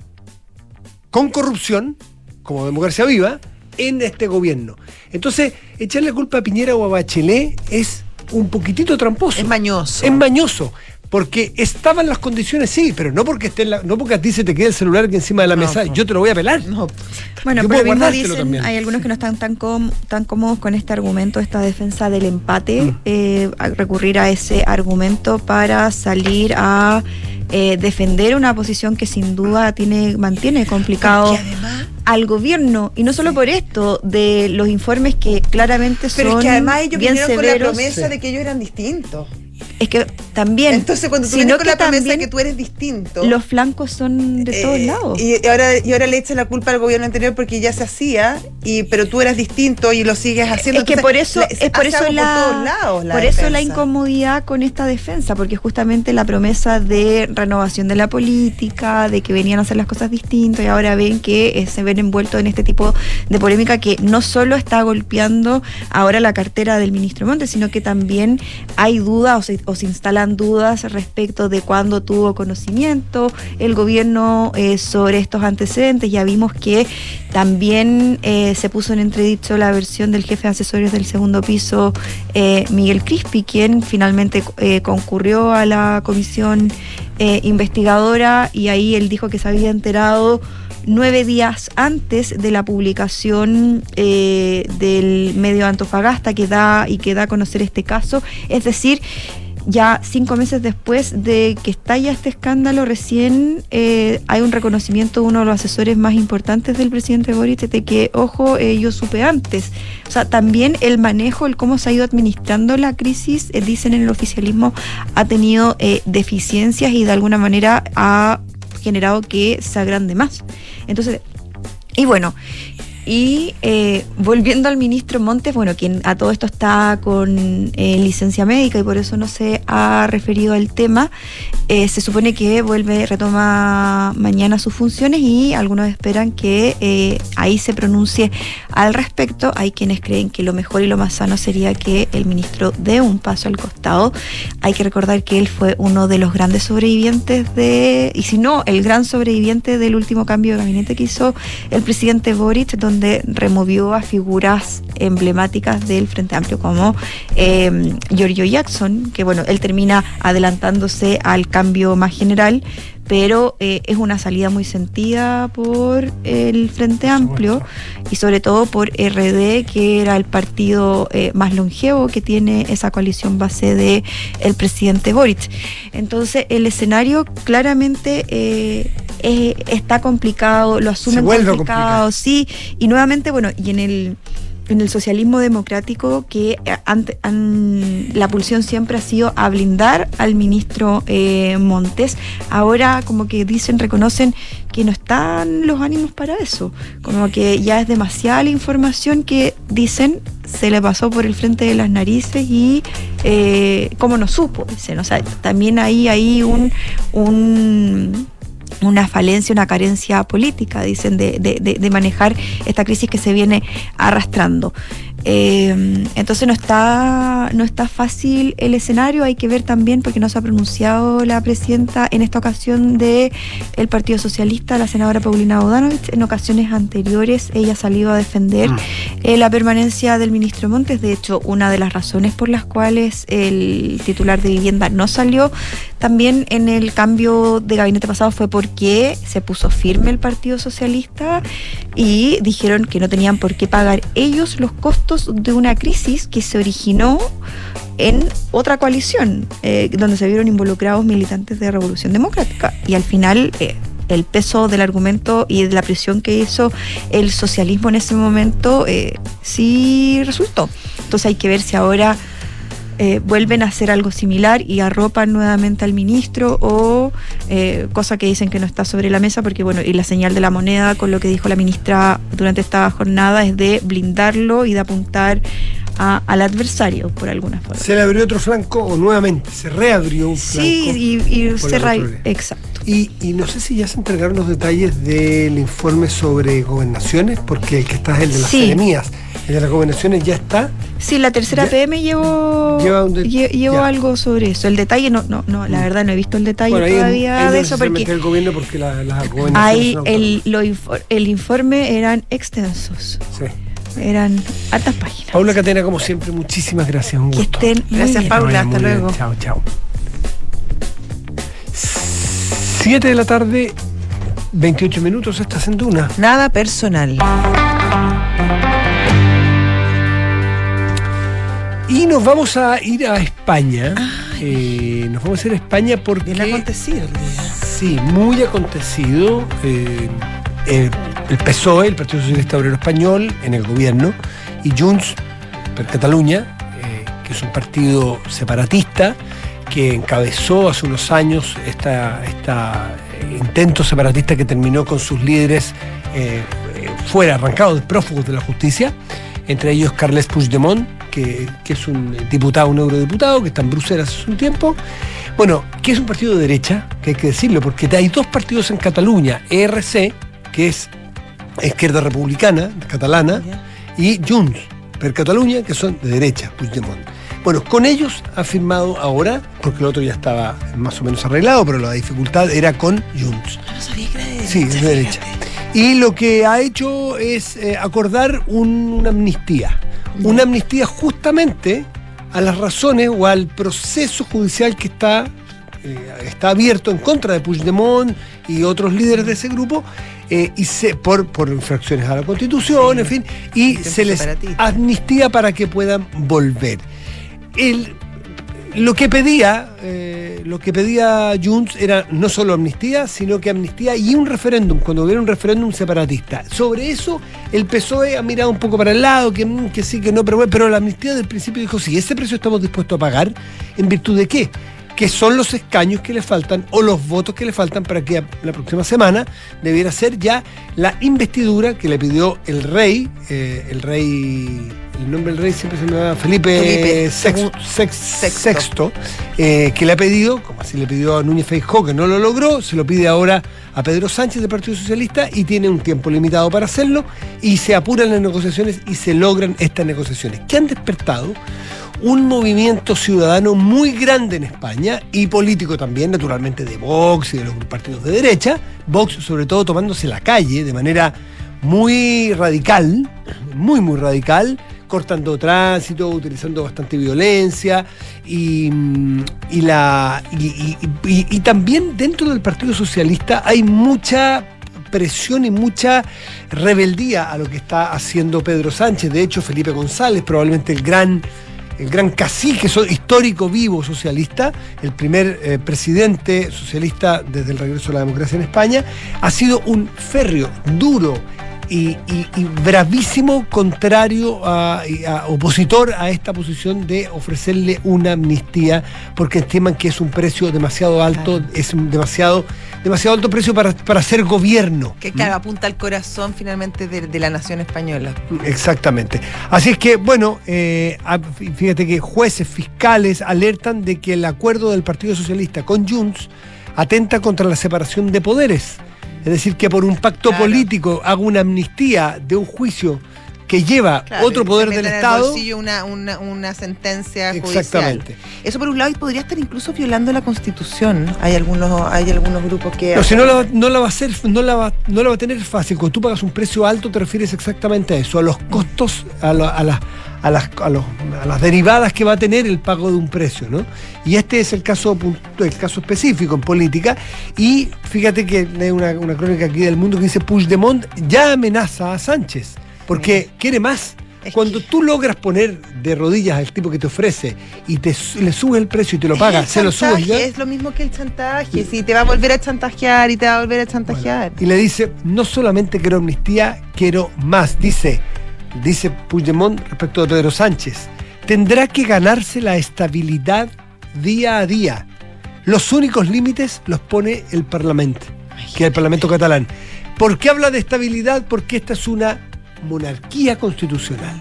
con corrupción, como democracia viva, en este gobierno. Entonces, echarle culpa a Piñera o a Bachelet es un poquitito tramposo. Es mañoso. Es mañoso. Porque estaban las condiciones, sí, pero no porque esté en la- no porque a ti se te quede el celular aquí encima de la No, mesa, no. yo te lo voy a pelar. No, Bueno, Yo pero mismo dicen, también. hay algunos que no están tan, com- tan cómodos con este argumento, esta defensa del empate, Mm. eh, a recurrir a ese argumento para salir a eh, defender una posición que sin duda tiene mantiene complicado además- al gobierno y no solo por esto de los informes que claramente pero son es que además ellos bien vinieron con la promesa Sí. de que ellos eran distintos. Es que también Entonces, cuando tú vienes con la promesa que tú eres distinto. los flancos son de todos eh, lados Y ahora, y ahora le echan la culpa al gobierno anterior porque ya se hacía, y, pero tú eras distinto y lo sigues haciendo. Es que Entonces, por eso, la- es por eso la, por todos lados la por eso la incomodidad con esta defensa, porque justamente la promesa de renovación de la política, de que venían a hacer las cosas distintas y ahora ven que eh, se ven envueltos en este tipo de polémica que no solo está golpeando ahora la cartera del ministro Montes, sino que también hay dudas o se, o se instalan dudas respecto de cuándo tuvo conocimiento el gobierno eh, sobre estos antecedentes. Ya vimos que también eh, se puso en entredicho la versión del jefe de asesores del segundo piso, eh, Miguel Crispi, quien finalmente concurrió a la comisión investigadora y ahí él dijo que se había enterado nueve días antes de la publicación eh, del medio Antofagasta que da y que da a conocer este caso. Es decir, ya cinco meses después de que estalla este escándalo, recién eh, hay un reconocimiento de uno de los asesores más importantes del presidente Boric de que, ojo, eh, yo supe antes. O sea, también el manejo, el cómo se ha ido administrando la crisis, dicen en el oficialismo, ha tenido deficiencias y de alguna manera ha generado que se agrande más. Entonces, y bueno, y eh, volviendo al ministro Montes, bueno, quien a todo esto está con eh, licencia médica y por eso no se ha referido al tema, eh, se supone que vuelve, retoma mañana sus funciones y algunos esperan que eh, ahí se pronuncie al respecto. Hay quienes creen que lo mejor y lo más sano sería que el ministro dé un paso al costado. Hay que recordar que él fue uno de los grandes sobrevivientes de, y si no, el gran sobreviviente del último cambio de gabinete que hizo el presidente Boric, donde removió a figuras emblemáticas del Frente Amplio como eh, Giorgio Jackson, que bueno, él termina adelantándose al cambio más general, pero eh, es una salida muy sentida por el Frente Amplio y sobre todo por RD, que era el partido eh, más longevo que tiene esa coalición base de el presidente Boric. Entonces el escenario claramente eh, está complicado, lo asumen complicado, complicado. sí, y nuevamente, bueno, y en el en el socialismo democrático que eh, la pulsión siempre ha sido a blindar al ministro eh, Montes. Ahora como que dicen, reconocen que no están los ánimos para eso. Como que ya es demasiada la información que dicen se le pasó por el frente de las narices y eh, como no supo, dicen. O sea, también hay ahí un, un una falencia, una carencia política, dicen, de, de- de- manejar esta crisis que se viene arrastrando. Eh, entonces no está, no está fácil el escenario, hay que ver también, porque no se ha pronunciado la presidenta en esta ocasión de el Partido Socialista, la senadora Paulina Bodanovich. En ocasiones anteriores ella ha salido a defender eh, la permanencia del ministro Montes. De hecho, una de las razones por las cuales el titular de vivienda no salió también en el cambio de gabinete pasado fue porque se puso firme el Partido Socialista y dijeron que no tenían por qué pagar ellos los costos de una crisis que se originó en otra coalición, eh, donde se vieron involucrados militantes de Revolución Democrática. Y al final, eh, el peso del argumento y de la presión que hizo el socialismo en ese momento eh, sí resultó. Entonces hay que ver si ahora eh, vuelven a hacer algo similar y arropan nuevamente al ministro o eh, cosa que dicen que no está sobre la mesa porque bueno y la señal de la moneda con lo que dijo la ministra durante esta jornada es de blindarlo y de apuntar a- al adversario por alguna forma. Se le abrió otro flanco o nuevamente se reabrió un flanco. Sí, y, cerrar- Contraloría. exacto. Y, y no sé si ya se entregaron los detalles del informe sobre gobernaciones, porque el que está es el de las Sí. seremías. El de las gobernaciones ya está. Sí, la tercera Ya- PM llevó, Lleva un de- lle- llevó ya. algo sobre eso. El detalle, no, no, no, la verdad no he visto el detalle Bueno, todavía de eso porque el gobierno porque la- las gobernaciones ahí el, lo el informe eran extensos. Sí. Eran hartas páginas. Paula Catena, como siempre, muchísimas gracias. Un que gusto. estén muy Gracias, bien. Paula. hasta bien. luego. Chao, chao. 7 de la tarde, 28 minutos, estás en Duna. Nada personal. Y nos vamos a ir a España. Eh, nos vamos a ir a España porque. Bien acontecido el día. Sí, muy acontecido. eh, el, el PSOE, el Partido Socialista Obrero Español, en el gobierno, y Junts per Cataluña, eh, que es un partido separatista que encabezó hace unos años esta, esta eh, intento separatista que terminó con sus líderes eh, fuera, arrancados, prófugos de la justicia, entre ellos Carles Puigdemont, que, que es un diputado, un eurodiputado, que está en Bruselas hace un tiempo. Bueno, que es un partido de derecha, que hay que decirlo, porque hay dos partidos en Cataluña, ERC, que es izquierda republicana, catalana, y Junts per Cataluña, que son de derecha, Puigdemont. Bueno, con ellos ha firmado ahora, porque el otro ya estaba más o menos arreglado, pero la dificultad era con Junts. No sabía que era de Sí, es de derecha. Y lo que ha hecho es eh, acordar un- una amnistía. Una amnistía justamente a las razones o al proceso judicial que está, eh, está abierto en contra de Puigdemont y otros líderes de ese grupo, eh, y se, por, por infracciones a la Constitución, Sí. en fin, y se les separatista. amnistía para que puedan volver. El, lo que pedía, eh, lo que pedía Junts era no solo amnistía, sino que amnistía y un referéndum, cuando hubiera un referéndum separatista. Sobre eso, el PSOE ha mirado un poco para el lado, que, mm, que sí, que no, pero bueno, pero la amnistía del principio dijo, sí, ese precio estamos dispuestos a pagar, ¿en virtud de qué? Que son los escaños que le faltan o los votos que le faltan para que la próxima semana debiera ser ya la investidura que le pidió el rey, eh, el rey, el nombre del rey siempre se me va, Felipe, Sex- sexto. Sexto, eh, que le ha pedido, como así le pidió a Núñez Feijóo, que no lo logró, se lo pide ahora a Pedro Sánchez del Partido Socialista y tiene un tiempo limitado para hacerlo y se apuran las negociaciones y se logran estas negociaciones, que han despertado un movimiento ciudadano muy grande en España y político también, naturalmente, de Vox y de los partidos de derecha. Vox, sobre todo, tomándose la calle de manera muy radical, muy, muy radical, cortando tránsito, utilizando bastante violencia y, mm, y la, y, también dentro del Partido Socialista hay mucha presión y mucha rebeldía a lo que está haciendo Pedro Sánchez. De hecho, Felipe González, probablemente el gran el gran cacique histórico vivo socialista, el primer eh, presidente socialista desde el regreso a la democracia en España, ha sido un férreo, duro y, y- y bravísimo contrario a, opositor a esta posición de ofrecerle una amnistía porque estiman que es un precio demasiado alto, Claro. es demasiado, demasiado alto precio para, para hacer gobierno. Que claro, apunta al corazón finalmente de, de la nación española. Exactamente. Así es que, bueno, eh, fíjate que jueces, fiscales alertan de que el acuerdo del Partido Socialista con Junts atenta contra la separación de poderes. Es decir, que por un pacto Claro. político haga una amnistía de un juicio que lleva Claro, otro poder del en Estado. bolsillo una, una, una sentencia judicial. Exactamente. Eso por un lado y podría estar incluso violando la constitución. Hay algunos, hay algunos grupos que. No, si no la, va- no la va a hacer, no la va, no la va a tener fácil. Cuando tú pagas un precio alto, te refieres exactamente a eso, a los costos, a, la- a las- a las, a los- a las derivadas que va a tener el pago de un precio, ¿no? Y este es el caso, el caso específico en política. Y fíjate que hay una, una crónica aquí del mundo que dice Puigdemont ya amenaza a Sánchez, porque quiere más. Es Cuando tú logras poner de rodillas al tipo que te ofrece y te le subes el precio y te lo paga, se lo subes ya. Es lo mismo que el chantaje. Si te va a volver a chantajear y te va a volver a chantajear. y le dice, no solamente quiero amnistía, quiero más. Dice, dice Puigdemont respecto a Pedro Sánchez, tendrá que ganarse la estabilidad día a día. Los únicos límites los pone el Parlamento, que es el Parlamento catalán. ¿Por qué habla de estabilidad? Porque esta es una monarquía constitucional.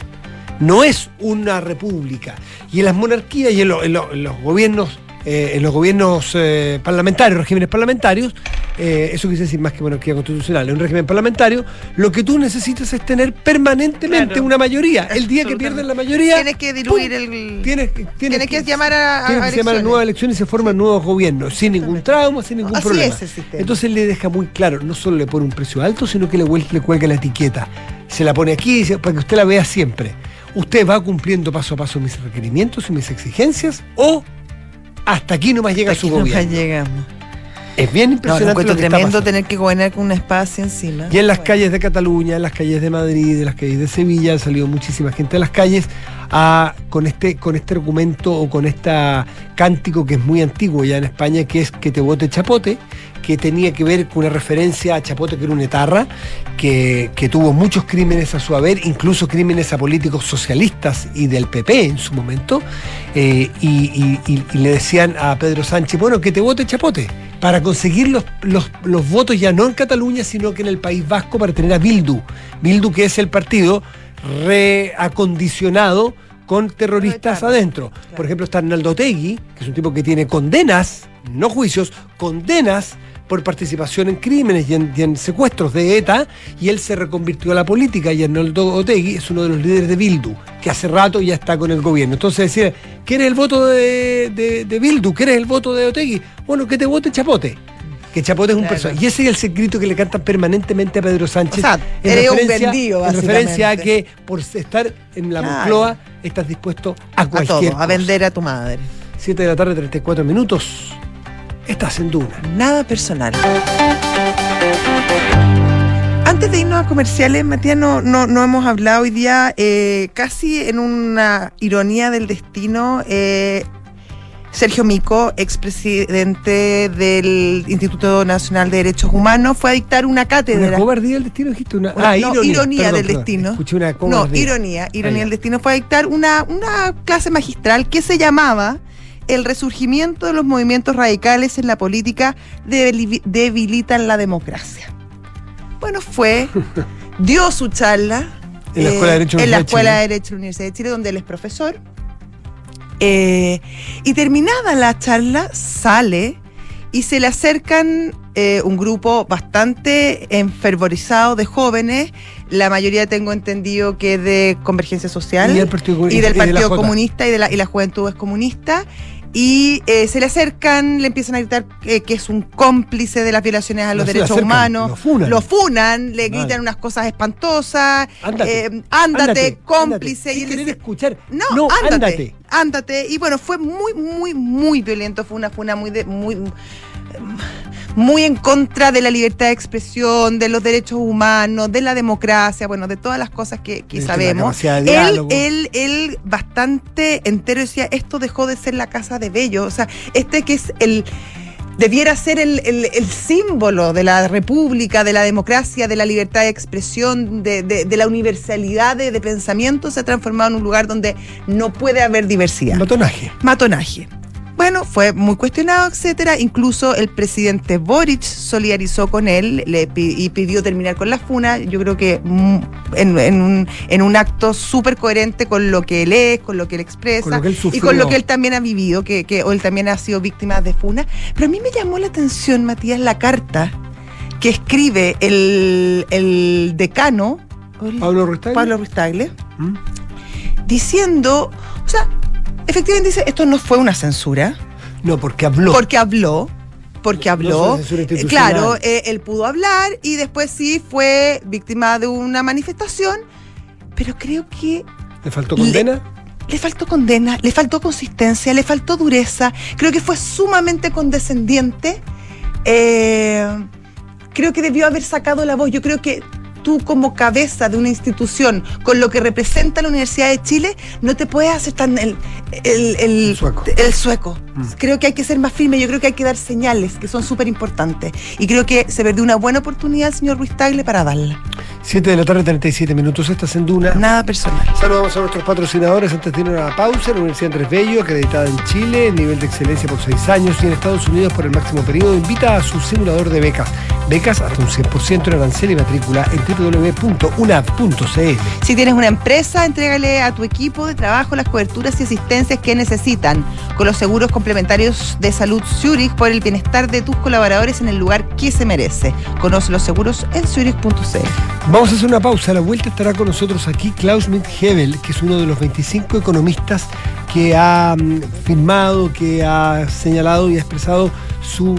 No es una república. Y en las monarquías y en, lo- en lo- en los gobiernos, eh, en los gobiernos eh, parlamentarios, regímenes parlamentarios, eh, eso quise decir más que monarquía constitucional, en un régimen parlamentario, lo que tú necesitas es tener permanentemente Claro. una mayoría. El día que pierden la mayoría. Tienes que diluir ¡pum! el. Tienes, que- Tienes que llamar a- a tienes que llamar a nuevas elecciones y se forman nuevos gobiernos, sin ningún trauma, sin ningún Así problema. es el sistema. Entonces le deja muy claro, no solo le pone un precio alto, sino que le, cuelga la etiqueta. Se la pone aquí para que usted la vea siempre. Usted va cumpliendo paso a paso mis requerimientos y mis exigencias o hasta aquí nomás llega Hasta su aquí nomás gobierno. llegamos. Es bien No, lo impresionante lo que tremendo tener que gobernar con una espada así encima. Y en las Bueno. calles de Cataluña, en las calles de Madrid, en las calles de Sevilla, ha salido muchísima gente a las calles a- con, este, con este argumento o con este cántico que es muy antiguo ya en España, que es que te vote Chapote, que tenía que ver con una referencia a Chapote, que era un etarra, que, que tuvo muchos crímenes a su haber, incluso crímenes a políticos socialistas y del PP en su momento, eh, y, y- y- y le decían a Pedro Sánchez, bueno, que te vote Chapote, para conseguir los, los- los votos ya no en Cataluña, sino que en el País Vasco para tener a Bildu. Bildu que es el partido reacondicionado con terroristas Claro, adentro. Por ejemplo, está Arnaldo Tegui, que es un tipo que tiene condenas, no juicios, condenas por participación en crímenes y en, y en secuestros de ETA, y él se reconvirtió a la política, y Arnaldo Otegui es uno de los líderes de Bildu, que hace rato ya está con el gobierno. Entonces decía, ¿quieres el voto de, de, de Bildu? ¿Quieres el voto de Otegui? Bueno, que te vote Chapote. Que Chapote es un Claro. personaje. Y ese es el secreto que le cantan permanentemente a Pedro Sánchez. O sea, en eres un referencia- vendido, En referencia a que por estar en la Claro. Moncloa estás dispuesto a A cualquier todo, a vender a tu madre. 7 de la tarde, 34 minutos. Estás en Duna. Nada personal. Antes de irnos a comerciales, Matías, no, no, no hemos hablado hoy día, eh, casi en una ironía del destino, eh, Sergio Mico, expresidente del Instituto Nacional de Derechos Humanos, fue a dictar una cátedra. ¿Una cobardía del destino dijiste? Una, Una- ah, no, ironía. Perdón, del perdón. destino. Escuché una No, cobardía. ironía. Ironía ya. del destino fue a dictar una, una clase magistral que se llamaba El resurgimiento de los movimientos radicales en la política debili- debilitan la democracia. Bueno, fue, dio su charla En la eh, Escuela de Derecho de la en la Universidad de Escuela Chile. de Derecho de la Universidad de Chile, donde él es profesor. Eh, y terminada la charla, sale y se le acercan eh, un grupo bastante enfervorizado de jóvenes, la mayoría tengo entendido que de Convergencia Social Y del Partido Comunista. y del y de la Partido. Comunista y de la, y la Juventud es Comunista. Y eh, se le acercan, le empiezan a gritar eh, que es un cómplice de las violaciones a los No derechos acercan, humanos. lo funan. Lo funan, le gritan unas cosas espantosas. Ándate, eh, ándate, cómplice. ándate, y él dice, escuchar. no, No, ándate, ándate. ándate. Y bueno, fue muy, muy, muy violento. Fue una, fue una muy, de- muy, muy en contra de la libertad de expresión, de los derechos humanos, de la democracia, bueno, de todas las cosas que, que sabemos. Él, él, él bastante entero decía, esto dejó de ser la casa de Bello. O sea, este que es el debiera ser el, el- el símbolo de la república, de la democracia, de la libertad de expresión, de, de- de la universalidad de, de pensamiento, se ha transformado en un lugar donde no puede haber diversidad. Matonaje. Matonaje. Bueno, fue muy cuestionado, etcétera. Incluso el presidente Boric solidarizó con él le y pidió terminar con la funa. Yo creo que mm, en, en un, en un acto súper coherente con lo que él es, con lo que él expresa Con lo que él y con lo que él también ha vivido, que, que o él también ha sido víctima de funa. Pero a mí me llamó la atención, Matías, la carta que escribe el, el decano, Pablo Ruiz Pablo Ruiz Tagle, ¿Mm? diciendo, o sea, efectivamente dice, esto no fue una censura, No, porque habló. porque habló, porque habló. Eh, claro, eh, él pudo hablar y después sí fue víctima de una manifestación, pero creo que ¿Le faltó condena? le faltó condena, le faltó consistencia, le faltó dureza. Creo que fue sumamente condescendiente. Eh, creo que debió haber sacado la voz. Yo creo que tú como cabeza de una institución, con lo que representa la Universidad de Chile, no te puedes hacer tan el, el, el- El sueco. el sueco. Mm. Creo que hay que ser más firme, yo creo que hay que dar señales que son súper importantes. Y creo que se perdió una buena oportunidad el señor Ruiz Tagle para darla. 7 de la tarde, 37 minutos. Estás en Duna. Nada personal. Saludamos a nuestros patrocinadores antes de ir a una pausa. La Universidad Andrés Bello, acreditada en Chile, nivel de excelencia por seis años y en Estados Unidos por el máximo periodo, invita a su simulador de becas. Becas hasta un 100% en arancel y matrícula en www.unab.cl. Si tienes una empresa, entrégale a tu equipo de trabajo las coberturas y asistencias que necesitan con los seguros complementarios de salud Zurich por el bienestar de tus colaboradores en el lugar que se merece. Conoce los seguros en zurich.cl. Vamos a hacer una pausa. A la vuelta estará con nosotros aquí Klaus Schmidt-Hebel, que es uno de los 25 economistas que ha mm, firmado, que ha señalado y ha expresado su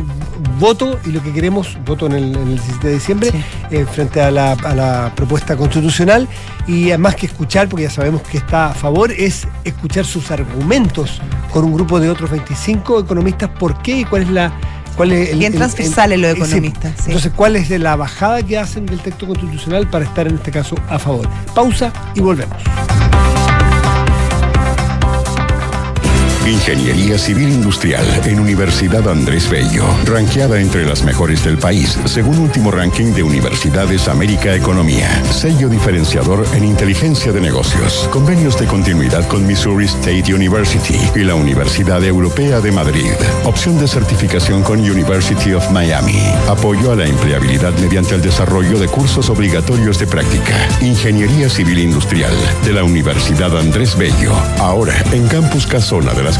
voto y lo que queremos, voto en el, en el 17 de diciembre, Sí. eh, frente a la, a la propuesta constitucional. Y además que escuchar, porque ya sabemos que está a favor, es escuchar sus argumentos con un grupo de otros 25 economistas, por qué y cuál es la... Cuál es el- Bien transversales los economistas, sí. Entonces, ¿cuál es la bajada que hacen del texto constitucional para estar en este caso a favor? Pausa y volvemos. Ingeniería Civil Industrial en Universidad Andrés Bello, ranqueada entre las mejores del país, según último ranking de Universidades América Economía. Sello diferenciador en inteligencia de negocios. Convenios de continuidad con Missouri State University y la Universidad Europea de Madrid. Opción de certificación con University of Miami. Apoyo a la empleabilidad mediante el desarrollo de cursos obligatorios de práctica. Ingeniería Civil Industrial de la Universidad Andrés Bello. Ahora en Campus Casona de las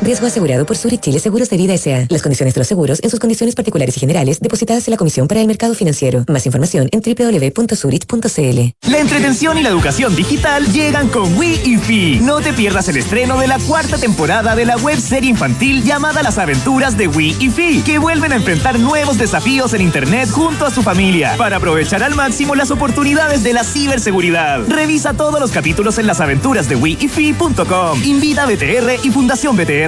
Riesgo asegurado por Zurich Chile Seguros de Vida S.A. Las condiciones de los seguros en sus condiciones particulares y generales depositadas en la Comisión para el Mercado Financiero. Más información en www.zurich.cl. La entretención y la educación digital llegan con Wii y Fi. No te pierdas el estreno de la cuarta temporada de la web serie infantil llamada Las Aventuras de Wii y Fi, que vuelven a enfrentar nuevos desafíos en Internet junto a su familia para aprovechar al máximo las oportunidades de la ciberseguridad. Revisa todos los capítulos en lasaventurasdewiifi.com. Invita a BTR y Fundación BTR.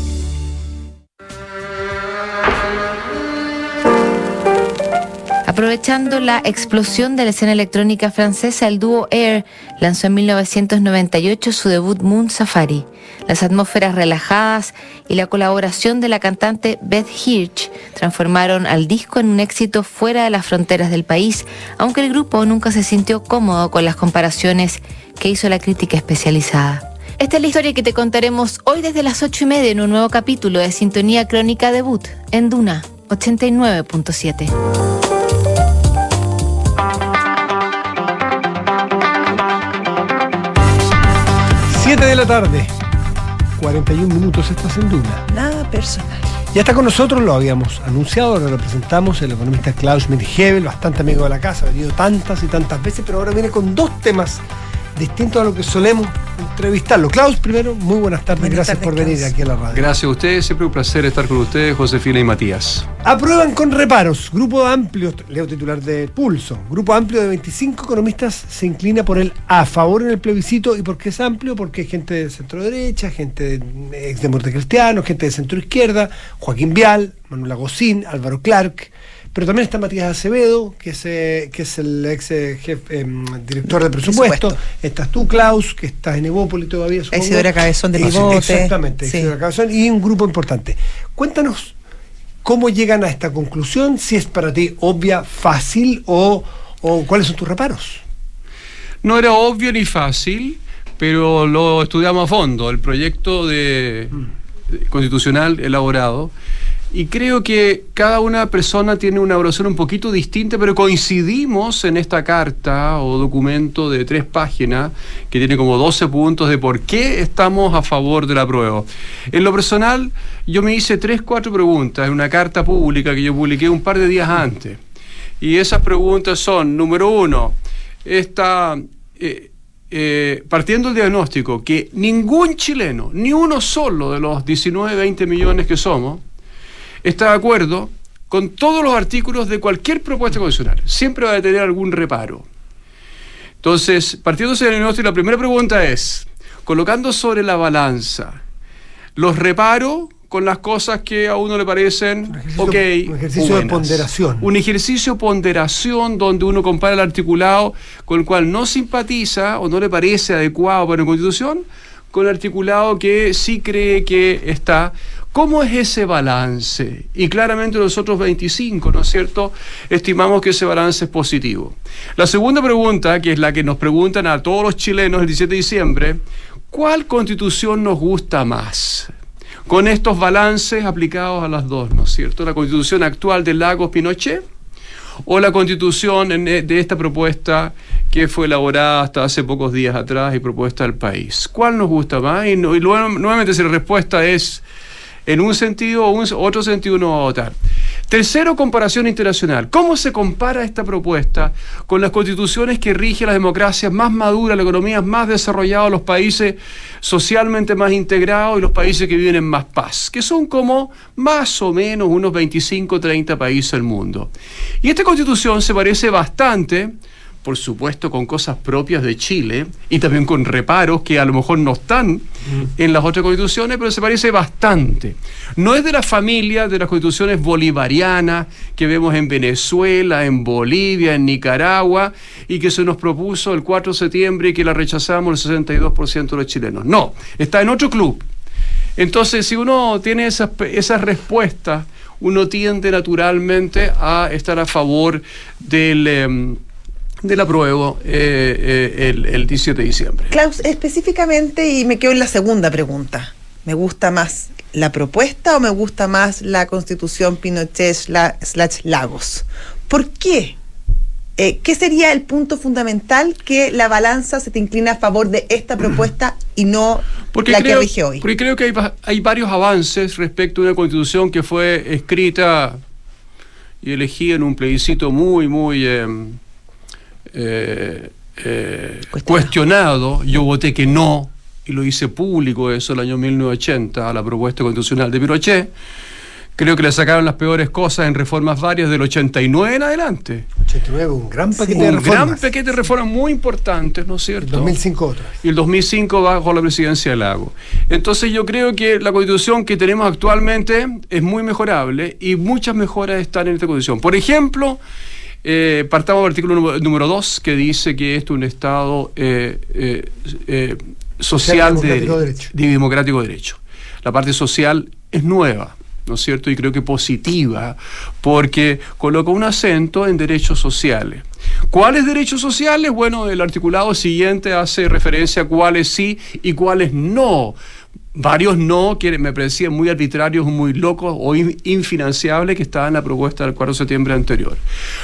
Aprovechando la explosión de la escena electrónica francesa, el dúo Air lanzó en 1998 su debut Moon Safari. Las atmósferas relajadas y la colaboración de la cantante Beth Hirsch transformaron al disco en un éxito fuera de las fronteras del país, aunque el grupo nunca se sintió cómodo con las comparaciones que hizo la crítica especializada. Esta es la historia que te contaremos hoy desde las ocho y media en un nuevo capítulo de Sintonía Crónica Debut en Duna 89.7. 7 de la tarde, 41 minutos, estás en Duna. Nada personal. Ya está con nosotros, lo habíamos anunciado, ahora lo presentamos, el economista Klaus Schmidt-Hebel, bastante amigo de la casa, ha venido tantas y tantas veces, pero ahora viene con dos temas distintos a lo que solemos entrevistarlo. Klaus, primero, muy buenas tardes, Buenas gracias tardes, por venir Klaus. aquí a la radio. Gracias a ustedes, siempre un placer estar con ustedes, Josefina y Matías. Aprueban con reparos. Grupo amplio, leo titular de Pulso. Grupo amplio de 25 economistas se inclina por el a favor en el plebiscito. ¿Y por qué es amplio? Porque hay gente de centro derecha, gente de, ex de cristiano, gente de centro izquierda, Joaquín Vial, Manuel Agosín, Álvaro Clark. Pero también está Matías Acevedo, que es, eh, que es el ex eh, jefe, em, director de presupuesto. Presupuesto. Estás tú, Klaus, que estás en Evópoli todavía. supongo. Isidora Cabezón de Eh, Pivote. Exactamente, Sí. Isidora Cabezón, y un grupo importante. Cuéntanos ¿Cómo llegan a esta conclusión? Si es para ti obvia, fácil o, o cuáles son tus reparos. No era obvio ni fácil, pero lo estudiamos a fondo, el proyecto de, de constitucional elaborado. Y creo que cada una persona tiene una evaluación un poquito distinta, pero coincidimos en esta carta o documento de tres páginas que tiene como 12 puntos de por qué estamos a favor de la prueba. En lo personal, yo me hice tres, cuatro preguntas en una carta pública que yo publiqué un par de días antes. Y esas preguntas son, número uno, esta, eh, eh, partiendo del diagnóstico que ningún chileno, ni uno solo de los 19, 20 millones que somos, está de acuerdo con todos los artículos de cualquier propuesta constitucional. Siempre va a tener algún reparo. Entonces, partiéndose del diagnóstico, la primera pregunta es, colocando sobre la balanza los reparos con las cosas que a uno le parecen ejercicio- ok, un ejercicio de ponderación. Un ejercicio de ponderación donde uno compara el articulado con el cual no simpatiza o no le parece adecuado para una constitución con el articulado que sí cree que está. ¿Cómo es ese balance? Y claramente nosotros 25, ¿no es cierto? Estimamos que ese balance es positivo. La segunda pregunta, que es la que nos preguntan a todos los chilenos el 17 de diciembre, ¿cuál constitución nos gusta más? Con estos balances aplicados a las dos, ¿no es cierto? La constitución actual de Lagos Pinochet o la constitución en- de esta propuesta que fue elaborada hasta hace pocos días atrás y propuesta al país. ¿Cuál nos gusta más? Y, nuevamente si la respuesta es en un sentido o un, otro sentido uno va a votar. Tercero, comparación internacional. ¿Cómo se compara esta propuesta con las constituciones que rigen las democracias más maduras, las economías más desarrolladas, los países socialmente más integrados y los países que viven en más paz? Que son como más o menos unos 25, 30 países del mundo. Y esta constitución se parece bastante por supuesto con cosas propias de Chile y también con reparos que a lo mejor no están en las otras constituciones, pero se parece bastante. No es de la familia de las constituciones bolivarianas que vemos en Venezuela, en Bolivia, en Nicaragua y que se nos propuso el 4 de septiembre y que la rechazamos el 62% de los chilenos. No, está en otro club. Entonces, si uno tiene esas, esas respuestas, uno tiende naturalmente a estar a favor del, em, del apruebo eh, eh, el, el 17 de diciembre. Klaus, específicamente, y me quedo en la segunda pregunta. ¿Me gusta más la propuesta o me gusta más la constitución Pinochet sla- slash Lagos? ¿Por qué? Eh, ¿Qué sería el punto fundamental que la balanza se te inclina a favor de esta propuesta y no Porque la creo, que rige hoy? porque creo que hay, hay varios avances respecto a una constitución que fue escrita y elegida en un plebiscito muy, muy eh, eh, eh, cuestionado. Yo voté que no, y lo hice público eso el año 1980 a la propuesta constitucional de Pinochet. Creo que le sacaron las peores cosas en reformas varias del 89 en adelante. 89, un gran paquete de un reformas. gran paquete de reformas muy importantes, ¿no es cierto? 2005 otras. y el 2005 bajo la presidencia de Lago. Entonces yo creo que la constitución que tenemos actualmente es muy mejorable y muchas mejoras están en esta constitución. Por ejemplo, eh, partamos del artículo número- número 2 que dice que esto es un Estado eh, eh, social de, democrático de derecho. de democrático derecho. La parte social es nueva. ¿No es cierto? Y creo que positiva, porque coloca un acento en derechos sociales. ¿Cuáles derechos sociales? Bueno, el articulado siguiente hace referencia a cuáles sí y cuáles no. Varios no, que me parecían muy arbitrarios, muy locos o in- infinanciables que estaban en la propuesta del 4 de septiembre anterior.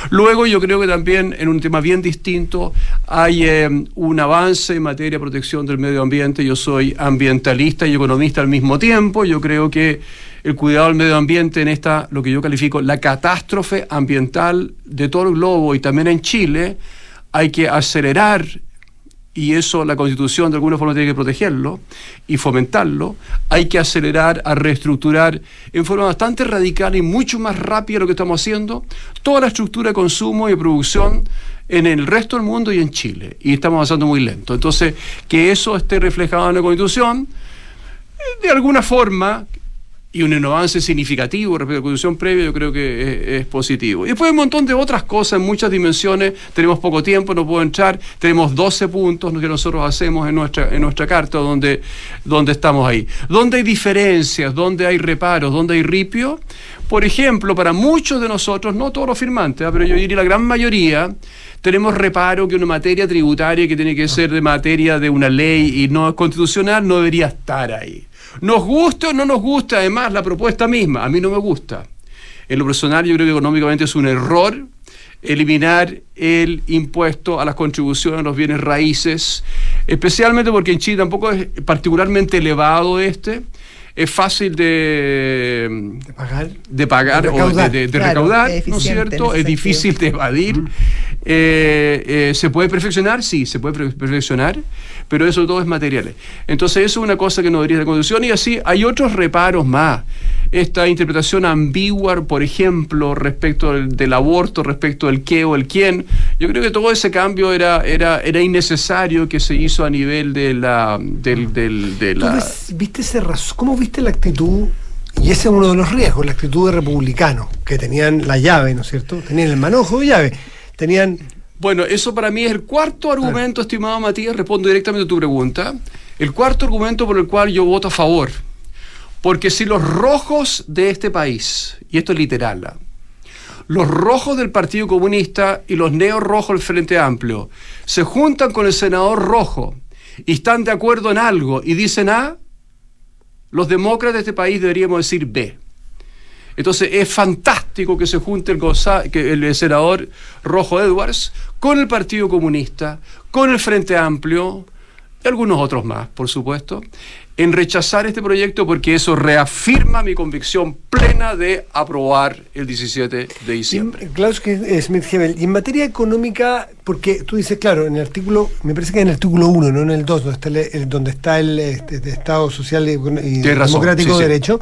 Luego yo creo que también en un tema bien distinto hay eh, un avance en materia de protección del medio ambiente. Yo soy ambientalista y economista al mismo tiempo. Yo creo que el cuidado del medio ambiente en esta, lo que yo califico, la catástrofe ambiental de todo el globo y también en Chile, hay que acelerar y eso la Constitución de alguna forma tiene que protegerlo y fomentarlo, hay que acelerar a reestructurar en forma bastante radical y mucho más rápida lo que estamos haciendo, toda la estructura de consumo y producción en el resto del mundo y en Chile. Y estamos avanzando muy lento. Entonces, que eso esté reflejado en la Constitución, de alguna forma, y un avance significativo respecto a la constitución previa, yo creo que es, positivo. Y después hay un montón de otras cosas en muchas dimensiones. Tenemos poco tiempo, no puedo entrar. Tenemos 12 puntos que nosotros hacemos en nuestra, en nuestra carta donde, donde estamos ahí. Donde hay diferencias, donde hay reparos, donde hay ripio. Por ejemplo, para muchos de nosotros, no todos los firmantes, ah, pero yo diría la gran mayoría, tenemos reparo que una materia tributaria que tiene que ser de materia de una ley y no constitucional no debería estar ahí. Nos gusta o no nos gusta, además, la propuesta misma. A mí no me gusta. En lo personal, yo creo que económicamente es un error eliminar el impuesto a las contribuciones a los bienes raíces, especialmente porque en Chile tampoco es particularmente elevado este. Es fácil de, de pagar, de, pagar De o de, recaudar. de- de Claro, recaudar, es ¿no es cierto? Es difícil de evadir. Eh, eh, ¿Se puede perfeccionar? Sí, se puede per- perfeccionar, pero eso todo es materiales. Entonces, eso es una cosa que no debería la Constitución. Y así hay otros reparos más. Esta interpretación ambigua, por ejemplo, respecto del, del aborto, respecto del qué o el quién. Yo creo que todo ese cambio era, era, era innecesario que se hizo a nivel de la. Del, del- de ¿Tú la viste ese ¿Cómo viste la actitud? Y ese es uno de los riesgos, la actitud de republicanos, que tenían la llave, ¿no es cierto? Tenían el manojo de llave. Tenían Bueno, eso para mí es el cuarto argumento, estimado Matías, respondo directamente a tu pregunta. El cuarto argumento por el cual yo voto a favor. Porque si los rojos de este país, y esto es literal, ¿ah? los rojos del Partido Comunista y los neorrojos del Frente Amplio se juntan con el senador rojo y están de acuerdo en algo y dicen A, los demócratas de este país deberíamos decir B. Entonces es fantástico que se junte el, que el senador Rojo Edwards con el Partido Comunista, con el Frente Amplio y algunos otros más, por supuesto, en rechazar este proyecto porque eso reafirma mi convicción plena de aprobar el 17 de diciembre. Klaus que- Smith Hebel, y en materia económica, porque tú dices, claro, en el artículo, me parece que en el artículo 1, no en el 2, donde está el, donde está el este, Estado Social y, Democrático sí, de sí. Derecho,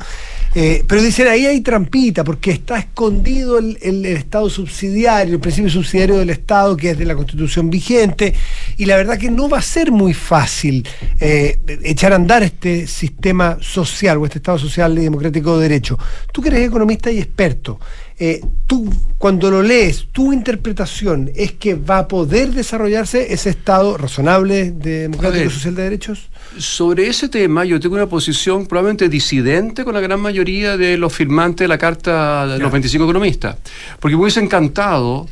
eh, pero dicen ahí hay trampita, porque está escondido el, el- el Estado subsidiario, el principio subsidiario del Estado, que es de la Constitución vigente, y la verdad que no va a ser muy fácil eh, echar a andar este sistema social o este Estado social y democrático de derecho. Tú que eres economista y experto, eh, tú cuando lo lees, tu interpretación es que va a poder desarrollarse ese Estado razonable de democrático ver. y social de derechos? Sobre ese tema yo tengo una posición probablemente disidente con la gran mayoría de los firmantes de la Carta de los 25 economistas, porque me hubiese encantado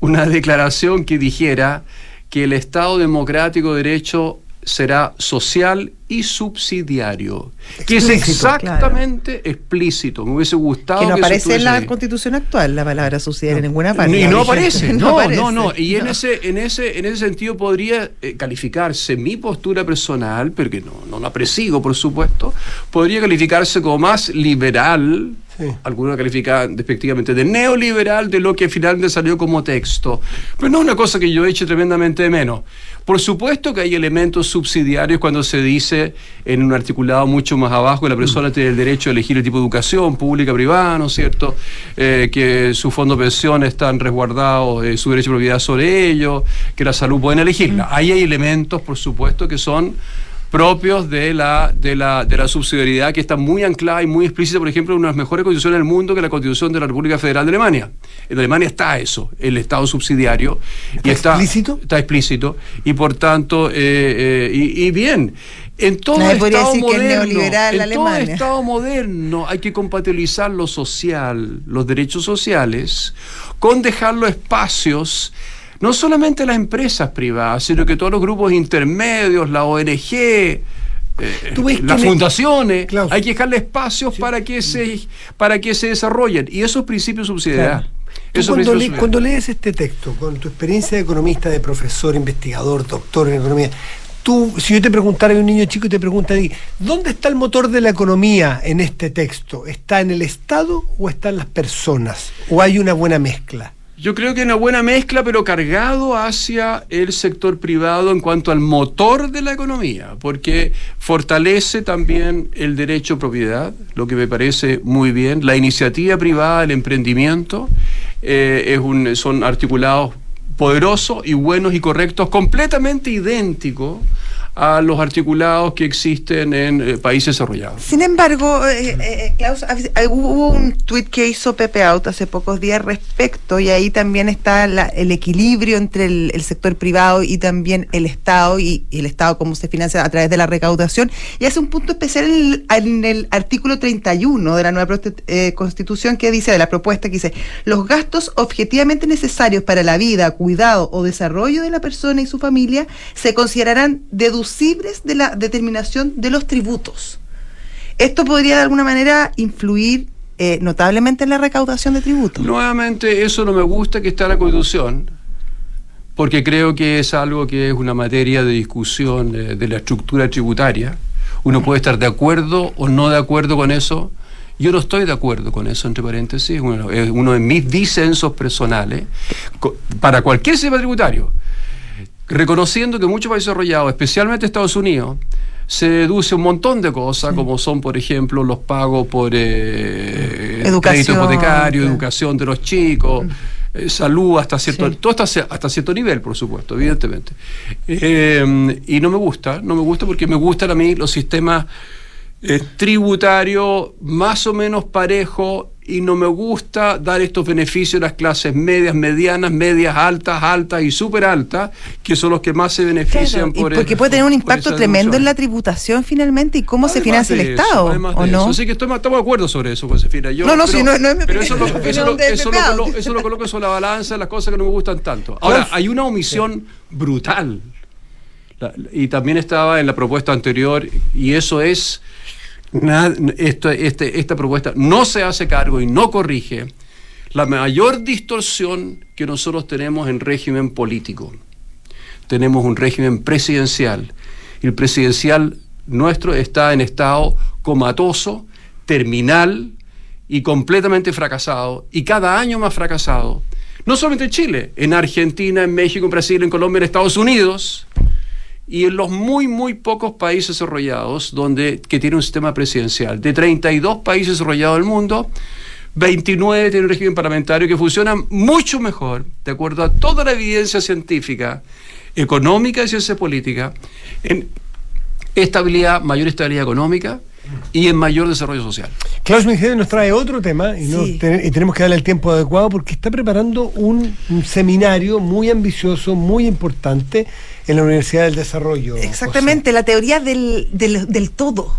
una declaración que dijera que el Estado democrático de derecho será social y subsidiario, que es Explícito, exactamente explícito. Me hubiese gustado Que no eso aparece en la ahí. constitución actual la palabra subsidiaria en ninguna parte. Y no aparece, no, aparece. no, no. Y en No. ese, en ese, en ese sentido podría eh, calificarse mi postura personal, porque no, no la presigo, por supuesto, podría calificarse como más liberal. Algunos califican despectivamente de neoliberal de lo que finalmente salió como texto. Pero no es una cosa que yo eche tremendamente de menos. Por supuesto que hay elementos subsidiarios cuando se dice en un articulado mucho más abajo que la persona tiene el derecho a elegir el tipo de educación, pública, privada, ¿no es cierto? Eh, que su fondo de pensión están resguardados, eh, su derecho de propiedad sobre ellos, que la salud pueden elegirla. Ahí hay elementos, por supuesto, que son propios de la, de, la, de la subsidiariedad que está muy anclada y muy explícita, por ejemplo, en una de las mejores constituciones del mundo que la Constitución de la República Federal de Alemania. En Alemania está eso, el Estado subsidiario. ¿Está, y está explícito? Está explícito. Y por tanto, eh, eh, y, y bien, en todo Estado moderno, en todo. Estado moderno hay que compatibilizar lo social, los derechos sociales, con dejar los espacios no solamente las empresas privadas, sino que todos los grupos intermedios, la ONG, eh, las fundaciones, hay que dejarle espacios para, que se, para que se desarrollen. Y esos principios. Claro. Tú cuando, le- cuando lees este texto, con tu experiencia de economista, de profesor, investigador, doctor en economía, tú, si yo te preguntara a un niño chico y te pregunta ¿dónde está el motor de la economía en este texto? ¿Está en el Estado o está en las personas? ¿O hay una buena mezcla? Yo creo que una buena mezcla, pero cargado hacia el sector privado en cuanto al motor de la economía, porque fortalece también el derecho a propiedad, lo que me parece muy bien, la iniciativa privada, el emprendimiento, eh, es un, son articulados poderosos y buenos y correctos, completamente idénticos a los articulados que existen en eh, países desarrollados. Sin embargo, eh, eh, Klaus, ah, ah, hubo un tweet que hizo Pepe Out hace pocos días respecto y ahí también está la- el equilibrio entre el, sector privado y también el Estado y, el Estado cómo se financia a través de la recaudación y hace un punto especial en el, en el artículo 31 de la nueva eh, constitución que dice, de la propuesta que dice, los gastos objetivamente necesarios para la vida, cuidado o desarrollo de la persona y su familia se considerarán deducibles de la determinación de los tributos. Esto podría de alguna manera influir eh, notablemente en la recaudación de tributos. Nuevamente, eso no me gusta que está en la Constitución, porque creo que es algo que es una materia de discusión de, la estructura tributaria. Uno puede estar de acuerdo o no de acuerdo con eso. Yo no estoy de acuerdo con eso, entre paréntesis, es uno de mis disensos personales para cualquier sistema tributario. Reconociendo que muchos países desarrollados, especialmente Estados Unidos, se deduce un montón de cosas, como son, por ejemplo, los pagos por eh, crédito hipotecario, educación de los chicos, eh, salud hasta cierto, todo hasta, hasta cierto nivel, por supuesto, evidentemente. Eh, y no me gusta, no me gusta porque me gustan a mí los sistemas eh, tributarios más o menos parejos y no me gusta dar estos beneficios a las clases medias, medianas, medias, altas, altas y súper altas, que son los que más se benefician Y por el- porque puede tener un impacto tremendo en la tributación finalmente y cómo se financia el eso, Estado, ¿o de no? eso. Así que estoy- estamos de acuerdo sobre eso, Josefina. Yo, No, no, sí, no- no es mi pero eso, lo, eso, eso, lo eso lo coloco sobre la balanza las cosas que no me gustan tanto. Ahora, hay una omisión brutal. La- y también estaba en la propuesta anterior, y eso es. Esta propuesta no se hace cargo y no corrige la mayor distorsión que nosotros tenemos en régimen político tenemos un régimen presidencial. El presidencial nuestro está en estado comatoso, terminal y completamente fracasado. Y cada año más fracasado. No solamente en Chile, en Argentina, en México, en Brasil, en Colombia, en Estados Unidos. Y en los muy, muy pocos países desarrollados donde, que tienen un sistema presidencial. De 32 países desarrollados del mundo, 29 tienen un régimen parlamentario que funciona mucho mejor, de acuerdo a toda la evidencia científica, económica y ciencia política en estabilidad, mayor estabilidad económica y en mayor desarrollo social. Klaus Mingede nos trae otro tema y, no Sí. ten- y tenemos que darle el tiempo adecuado porque está preparando un, un seminario muy ambicioso, muy importante en la Universidad del Desarrollo. Exactamente, la teoría del, del, del todo.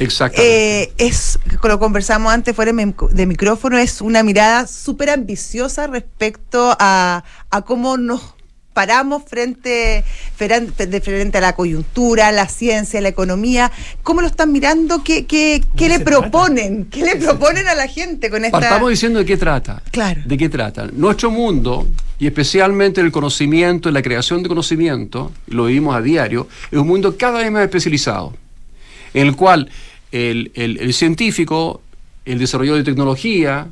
Exactamente. Eh, es, lo conversamos antes fuera de micrófono, es una mirada súper ambiciosa respecto a, a cómo nos paramos frente, frente a la coyuntura, la ciencia, la economía. ¿Cómo lo están mirando? ¿Qué, qué, qué le proponen? ¿Qué le proponen a la gente con esta...? Partamos diciendo de qué trata. Claro. ¿De qué trata? Nuestro mundo, y especialmente el conocimiento, la creación de conocimiento, lo vivimos a diario, es un mundo cada vez más especializado, en el cual el, el- el científico, el desarrollador de tecnología,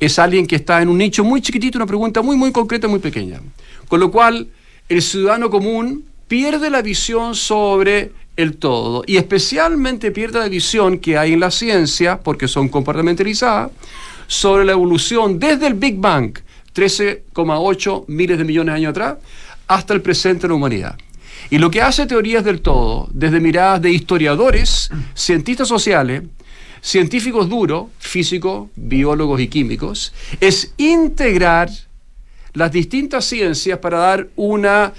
es alguien que está en un nicho muy chiquitito, una pregunta muy, muy concreta, muy pequeña. Con lo cual, el ciudadano común pierde la visión sobre el todo y especialmente pierde la visión que hay en la ciencia, porque son compartimentalizadas, sobre la evolución desde el Big Bang, 13,8 miles de millones de años atrás, hasta el presente de la humanidad. Y lo que hace teorías del todo, desde miradas de historiadores, cientistas sociales, científicos duros, físicos, biólogos y químicos, es integrar las distintas ciencias para dar una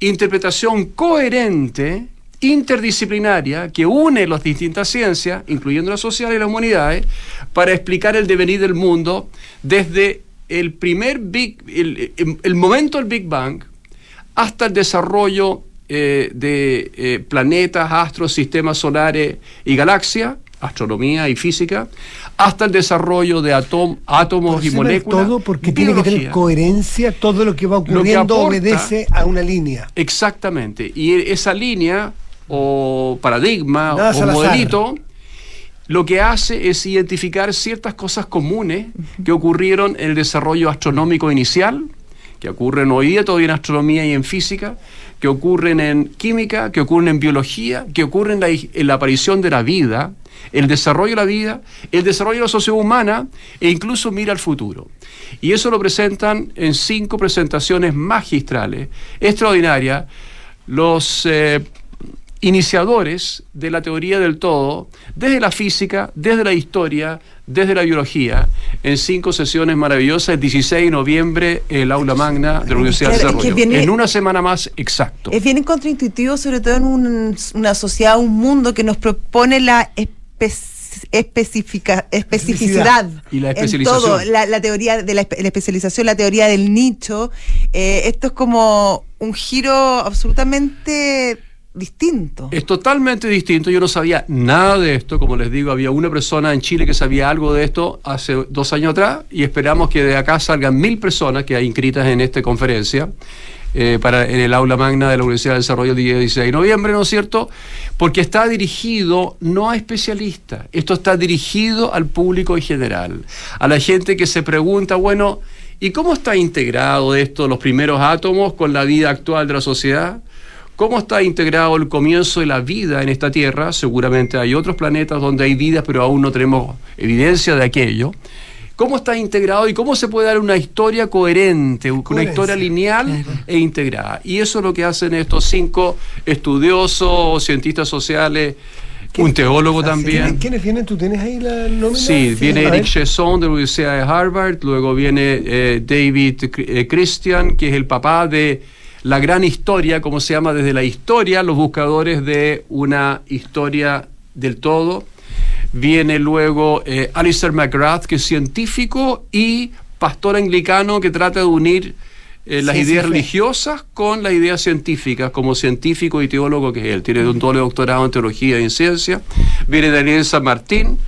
interpretación coherente, interdisciplinaria, que une las distintas ciencias, incluyendo las sociales y las humanidades, para explicar el devenir del mundo desde el primer Big, el, el- el momento del Big Bang hasta el desarrollo eh, de eh, planetas, astros, sistemas solares y galaxias, astronomía y física, hasta el desarrollo de atom- átomos y moléculas. todo porque tiene que tener coherencia, todo lo que va que ocurriendo aporta- obedece a una línea. Exactamente. Y e- esa línea o paradigma Nada o modelito lo que hace es identificar ciertas cosas comunes que ocurrieron en el desarrollo astronómico inicial, que ocurren hoy día todavía en astronomía y en física, que ocurren en química, que ocurren en biología, que ocurren en la, en la aparición de la vida, el desarrollo de la vida, el desarrollo de la sociedad humana e incluso mira al futuro. Y eso lo presentan en cinco presentaciones magistrales, extraordinarias, los eh, iniciadores de la teoría del todo, desde la física, desde la historia, desde la biología, en cinco sesiones maravillosas, el 16 de noviembre, el aula magna de la Universidad de Claro, Desarrollo. viene- En una semana más, exacto. Es bien contraintuitivo, sobre todo en un- una sociedad, un mundo que nos propone la especifica- especificidad. Y la En especialización. todo, la, la teoría de la, espe- la especialización, la teoría del nicho. Eh, esto es como un giro absolutamente distinto. Es totalmente distinto. Yo no sabía nada de esto. Como les digo, había una persona en Chile que sabía algo de esto hace dos años atrás y esperamos que de acá salgan mil personas que hay inscritas en esta conferencia. Eh, para, en el aula magna de la Universidad de Desarrollo el día 16 de noviembre, ¿no es cierto? Porque está dirigido no a especialistas, esto está dirigido al público en general, a la gente que se pregunta, bueno, ¿y cómo está integrado esto, los primeros átomos, con la vida actual de la sociedad? ¿Cómo está integrado el comienzo de la vida en esta Tierra? Seguramente hay otros planetas donde hay vida, pero aún no tenemos evidencia de aquello. ¿Cómo está integrado y cómo se puede dar una historia coherente, una Coherencia, historia lineal e integrada? Y eso es lo que hacen estos cinco estudiosos, cientistas sociales, un teólogo también. ¿Quiénes, vienen? ¿Tú tienes ahí la nómina? Sí, viene. Eric Chesson de la Universidad de Harvard, luego viene eh, David eh, Christian, que es el papá de la gran historia, como se llama desde la historia, los buscadores de una historia del todo. Viene luego eh, Alistair McGrath, que es científico y pastor anglicano que trata de unir eh, las ideas religiosas con las ideas científicas, como científico y teólogo que es él. Tiene un doble doctorado en teología y en ciencia. Viene Daniel San Martín,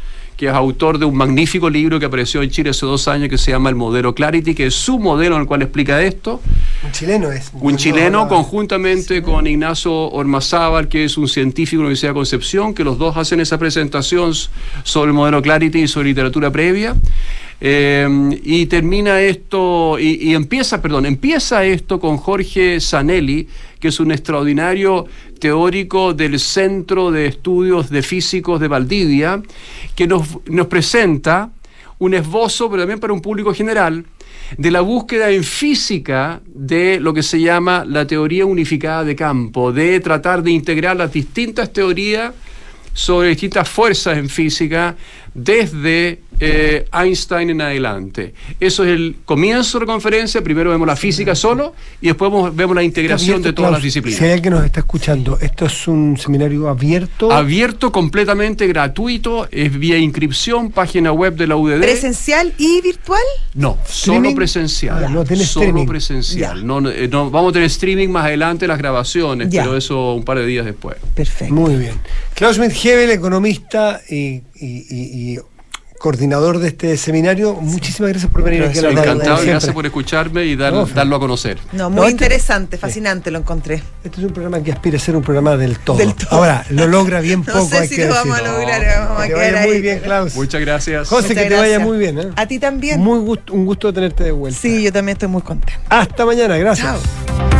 que es autor de un magnífico libro que apareció en Chile hace dos años que se llama El Modelo Clarity, que es su modelo en el cual explica esto. Un chileno es. Un chileno conjuntamente con Ignacio Ormazábal, que es un científico de la Universidad de Concepción, que los dos hacen esa presentación sobre el modelo Clarity y sobre literatura previa. Eh, y termina esto, y, y empieza, perdón, empieza esto con Jorge Zanelli, que es un extraordinario teórico del Centro de Estudios de Físicos de Valdivia, que nos, nos presenta un esbozo, pero también para un público general, de la búsqueda en física de lo que se llama la teoría unificada de campo, de tratar de integrar las distintas teorías sobre distintas fuerzas en física desde eh, Einstein en adelante. Eso es el comienzo de la conferencia. Primero vemos la física solo y después vemos, vemos la integración de todas las disciplinas. Si hay alguien que nos está escuchando, esto es un seminario abierto. Abierto, completamente gratuito, es vía inscripción, página web de la UDD. ¿Presencial y virtual? No, ¿Streaming? solo presencial. Ah, no tiene solo streaming. presencial. No, no, eh, no, vamos a tener streaming más adelante las grabaciones, Ya. pero eso un par de días después. Perfecto. Muy bien. Klaus Schmidt-Hebel, economista y, y- y- y coordinador de este seminario, muchísimas gracias por venir aquí a la Encantado, siempre. gracias por escucharme y dar- No, darlo a conocer. No, No, muy este- interesante, fascinante, lo encontré. Este es un programa que aspira a ser un programa del todo. Del todo. Ahora, lo logra bien No poco, sé hay si que lo vamos a lograr, vamos a Que quedar vaya muy bien, Klaus. Muchas gracias. José, Muchas que te vaya muy bien. ¿eh? A ti también. Muy gusto, un gusto tenerte de vuelta. Sí, yo también estoy muy contenta. Hasta mañana, gracias. Chao.